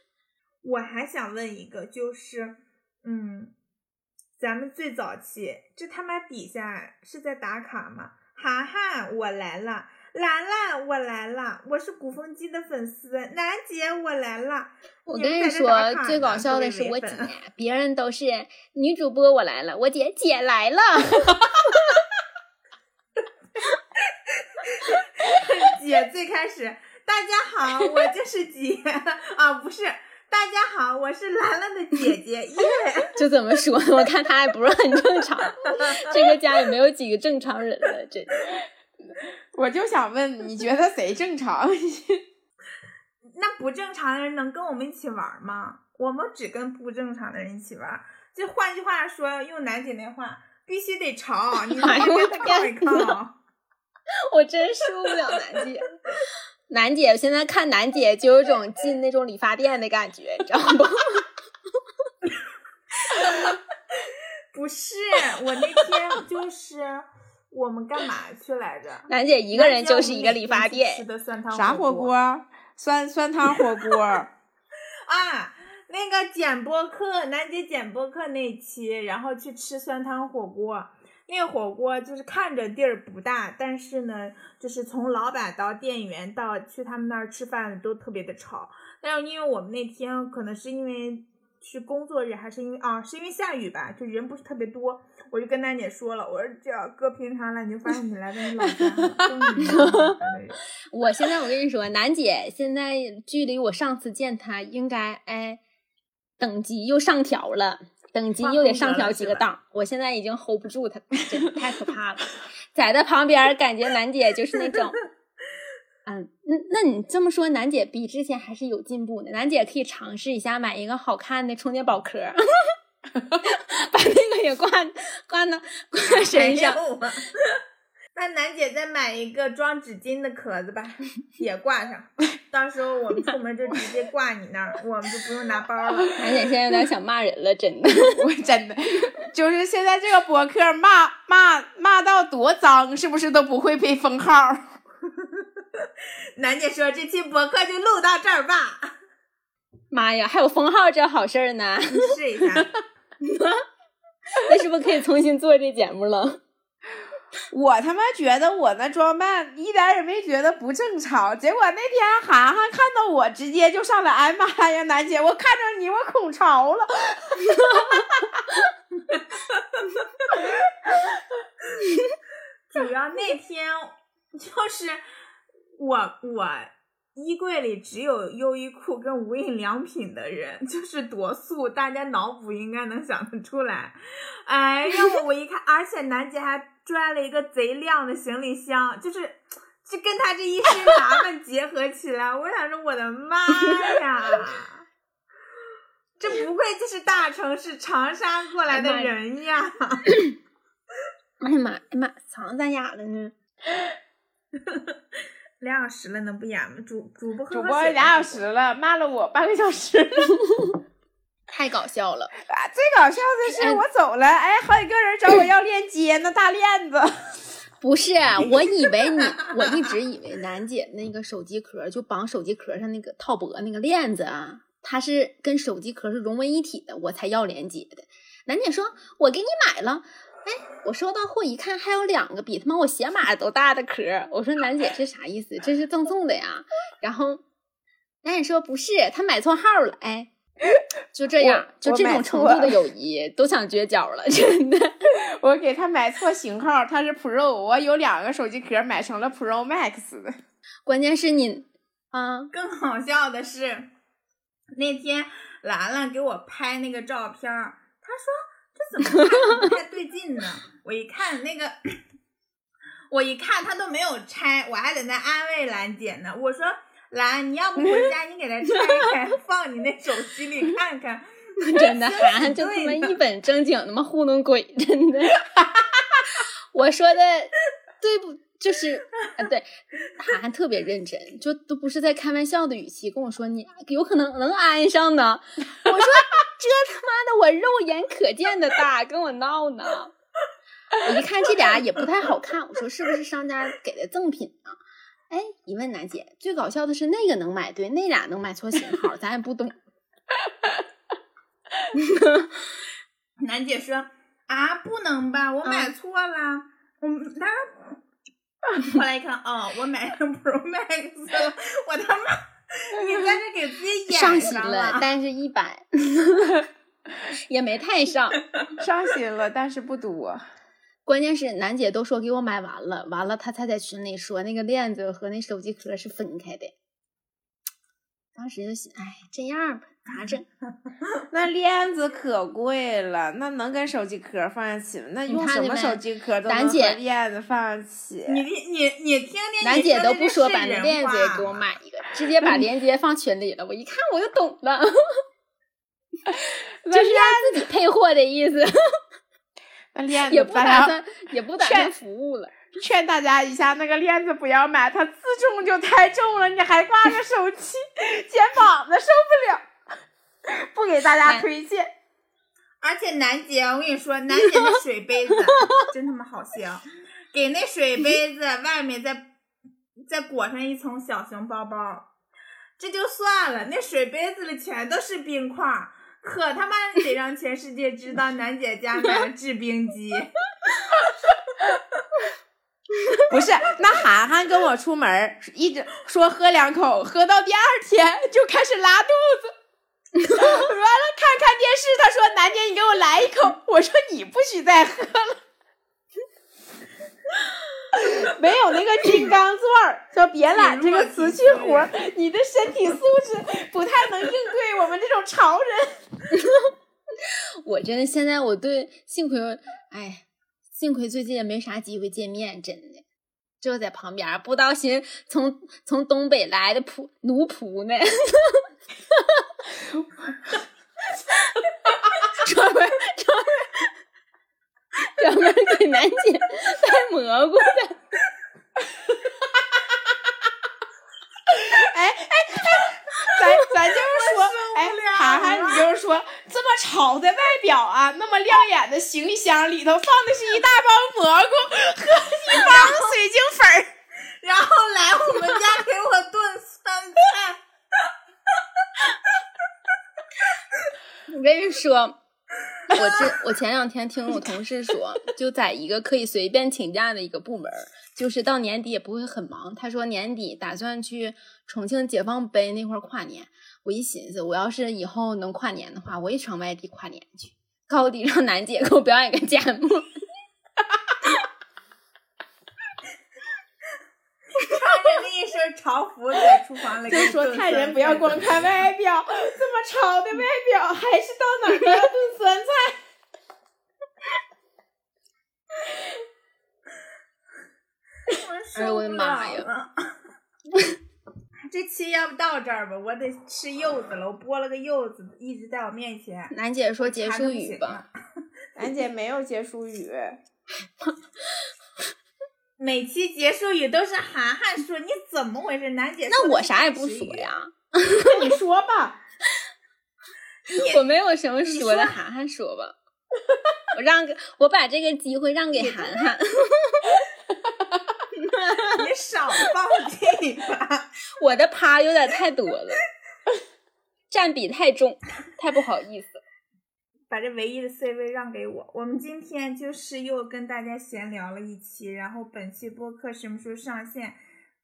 我还想问一个，就是。嗯，咱们最早期这他妈底下是在打卡吗？涵涵，我来了；兰兰，我来了。我是鼓风机的粉丝，楠姐，我来了。我跟你说，最搞笑的是我姐，别人都是女主播，我来了，我姐姐来了。姐最开始，大家好，我就是姐 啊，不是。大家好，我是兰兰的姐姐耶。就怎么说呢？我看她还不是很正常，这个家里没有几个正常人了。这，我就想问，你觉得谁正常？那不正常的人能跟我们一起玩吗？我们只跟不正常的人一起玩。就换句话说，用楠姐那话，必须得吵，你 得跟他靠一靠。我真受不了楠姐。楠姐现在看楠姐就有种进那种理发店的感觉，你知道不？不是，我那天就是我们干嘛去来着？楠姐一个人就是一个理发店。吃的酸汤啥火锅？酸酸汤火锅。啊，那个剪播客，楠姐剪播客那期，然后去吃酸汤火锅。那个火锅就是看着地儿不大，但是呢，就是从老板到店员到去他们那儿吃饭都特别的吵。但是因为我们那天可能是因为是工作日，还是因为啊，是因为下雨吧，就人不是特别多，我就跟丹姐说了，我说这要搁平常了，你就发现你来的你老 家了都没有我现在我跟你说，楠姐现在距离我上次见她应该哎等级又上调了，等级又得上调几个档。我现在已经 hold 不住她，真的太可怕了。在她旁边，感觉楠姐就是那种，嗯，那那你这么说，楠姐比之前还是有进步的。楠姐可以尝试一下买一个好看的充电宝壳，把那个也挂挂到挂身上。那楠姐再买一个装纸巾的壳子吧，也挂上。到时候我们出门就直接挂你那儿，我们就不用拿包了。楠姐现在有点想骂人了，真的。我真的就是现在这个博客骂骂骂到多脏，是不是都不会被封号？楠姐说这期博客就录到这儿吧。妈呀，还有封号这好事儿呢！你试一下。那是不是可以重新做这节目了？我他妈觉得我那装扮一点也没觉得不正常，结果那天涵涵看到我，直接就上来哎妈呀，楠姐，我看着你我恐潮了。主要那天就是我我衣柜里只有优衣库跟无印良品的人，就是多素，大家脑补应该能想得出来。哎呀，我一看，而且楠姐还。拽了一个贼亮的行李箱，就是就跟他这一身打扮结合起来，我想说我的妈呀，这不愧就是大城市长沙过来的人呀？哎呀妈，哎妈，藏咋哑了呢？俩小时了，能不演吗？主主播主播俩小时了，骂了我半个小时了。太搞笑了！啊，最搞笑的是我走了，哎，好几个人找我要链接，那大链子。不是，我以为你，我一直以为楠姐那个手机壳就绑手机壳上那个套脖那个链子啊，它是跟手机壳是融为一体的，我才要链接的。楠姐说：“我给你买了。”哎，我收到货一看，还有两个比他妈我鞋码都大的壳。我说：“楠姐这啥意思？这是赠送的呀？”然后楠姐说：“不是，他买错号了。”哎。就这样，就这种程度的友谊都想绝交了，真的。我给他买错型号，他是 Pro，我有两个手机壳买成了 Pro Max 的。关键是你啊，更好笑的是那天兰兰给我拍那个照片，她说这怎么看不太对劲呢？我一看那个，我一看他都没有拆，我还在那安慰兰姐呢，我说。兰，你要不回家，你给他拆开，放你那手机里看看。真的，涵就他妈一本正经他妈糊弄鬼，真的。我说的对不？就是啊，对，涵涵特别认真，就都不是在开玩笑的语气跟我说，你有可能能安上呢。我说这他妈的我肉眼可见的大，跟我闹呢。我一看这俩也不太好看，我说是不是商家给的赠品呢？哎，一问楠姐，最搞笑的是那个能买对，那俩能买错型号，咱也不懂。楠姐说啊，不能吧，我买错了，我那 后来一看，哦，我买成 Pro Max 了，我他妈，你在这给自己演上心了，但是一百 也没太上，上心了，但是不多。关键是楠姐都说给我买完了，完了她才在群里说那个链子和那手机壳是分开的。当时就想，哎，这样吧，咋整？那链子可贵了，那能跟手机壳放一起吗？那用什么手机壳都能和链子放一起？你你你听听，楠姐都不说把那链子也给我买一个，直接把链接放群里了。我一看我就懂了，就是让自己配货的意思。那链子，也不打算，也不打算服务了。劝大家一下，那个链子不要买，它自重就太重了，你还挂个手机，肩膀子受不了。不给大家推荐。而且楠姐，我跟你说，楠姐那水杯子 真他妈好香，给那水杯子外面再再裹上一层小熊包包，这就算了。那水杯子里全都是冰块。可他妈得让全世界知道楠姐家买了制冰机。不是，那涵涵跟我出门一直说喝两口，喝到第二天就开始拉肚子。完了，看看电视，他说：“楠姐，你给我来一口。”我说：“你不许再喝了。”没有那个金刚钻儿，说别揽这个瓷器活儿，你的身体素质不太能应对我们这种潮人。我真的现在我对幸亏，哎，幸亏最近也没啥机会见面，真的。就在旁边，不知道寻从从东北来的仆奴仆呢，专门专门专门给楠姐带蘑菇的。哎哎哎，咱咱就是说，哎，涵涵，你就是说，这么潮的外表啊，那么亮眼的行李箱里头放的是一大包蘑菇和一包水晶粉儿，然后来我们家给我炖酸菜。我跟你说，我这我前两天听我同事说，就在一个可以随便请假的一个部门，就是到年底也不会很忙。他说年底打算去重庆解放碑那块跨年。我一寻思，我要是以后能跨年的话，我也上外地跨年去，高低让楠姐给我表演个节目。穿着那一身潮服在厨房里，就说看人不要光看外表，这么潮的外表，还是到哪儿都要炖酸菜。哎呦我的妈呀！这期要不到这儿吧，我得吃柚子了。我剥了个柚子，一直在我面前。楠姐说结束语语吧。。楠姐没有结束语，每期结束语都是涵涵说，你怎么回事？楠姐，那我啥也不说。呀，那你说吧。我没有什么说的，涵涵说吧。我让给我把这个机会让给涵涵。你少放屁吧！我的趴有点太多了，占比太重，太不好意思。把这唯一的 C 位让给我。我们今天就是又跟大家闲聊了一期，然后本期播客什么时候上线，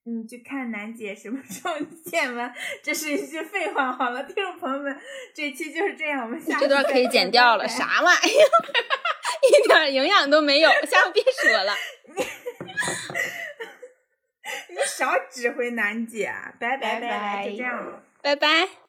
嗯，就看楠姐什么时候见完。这是一句废话。好了，听众朋友们，这期就是这样，我们下这段可以剪掉了，啥玩意儿，一点营养都没有，下回别说了。你少指挥楠姐，拜拜拜拜就这样了。拜拜。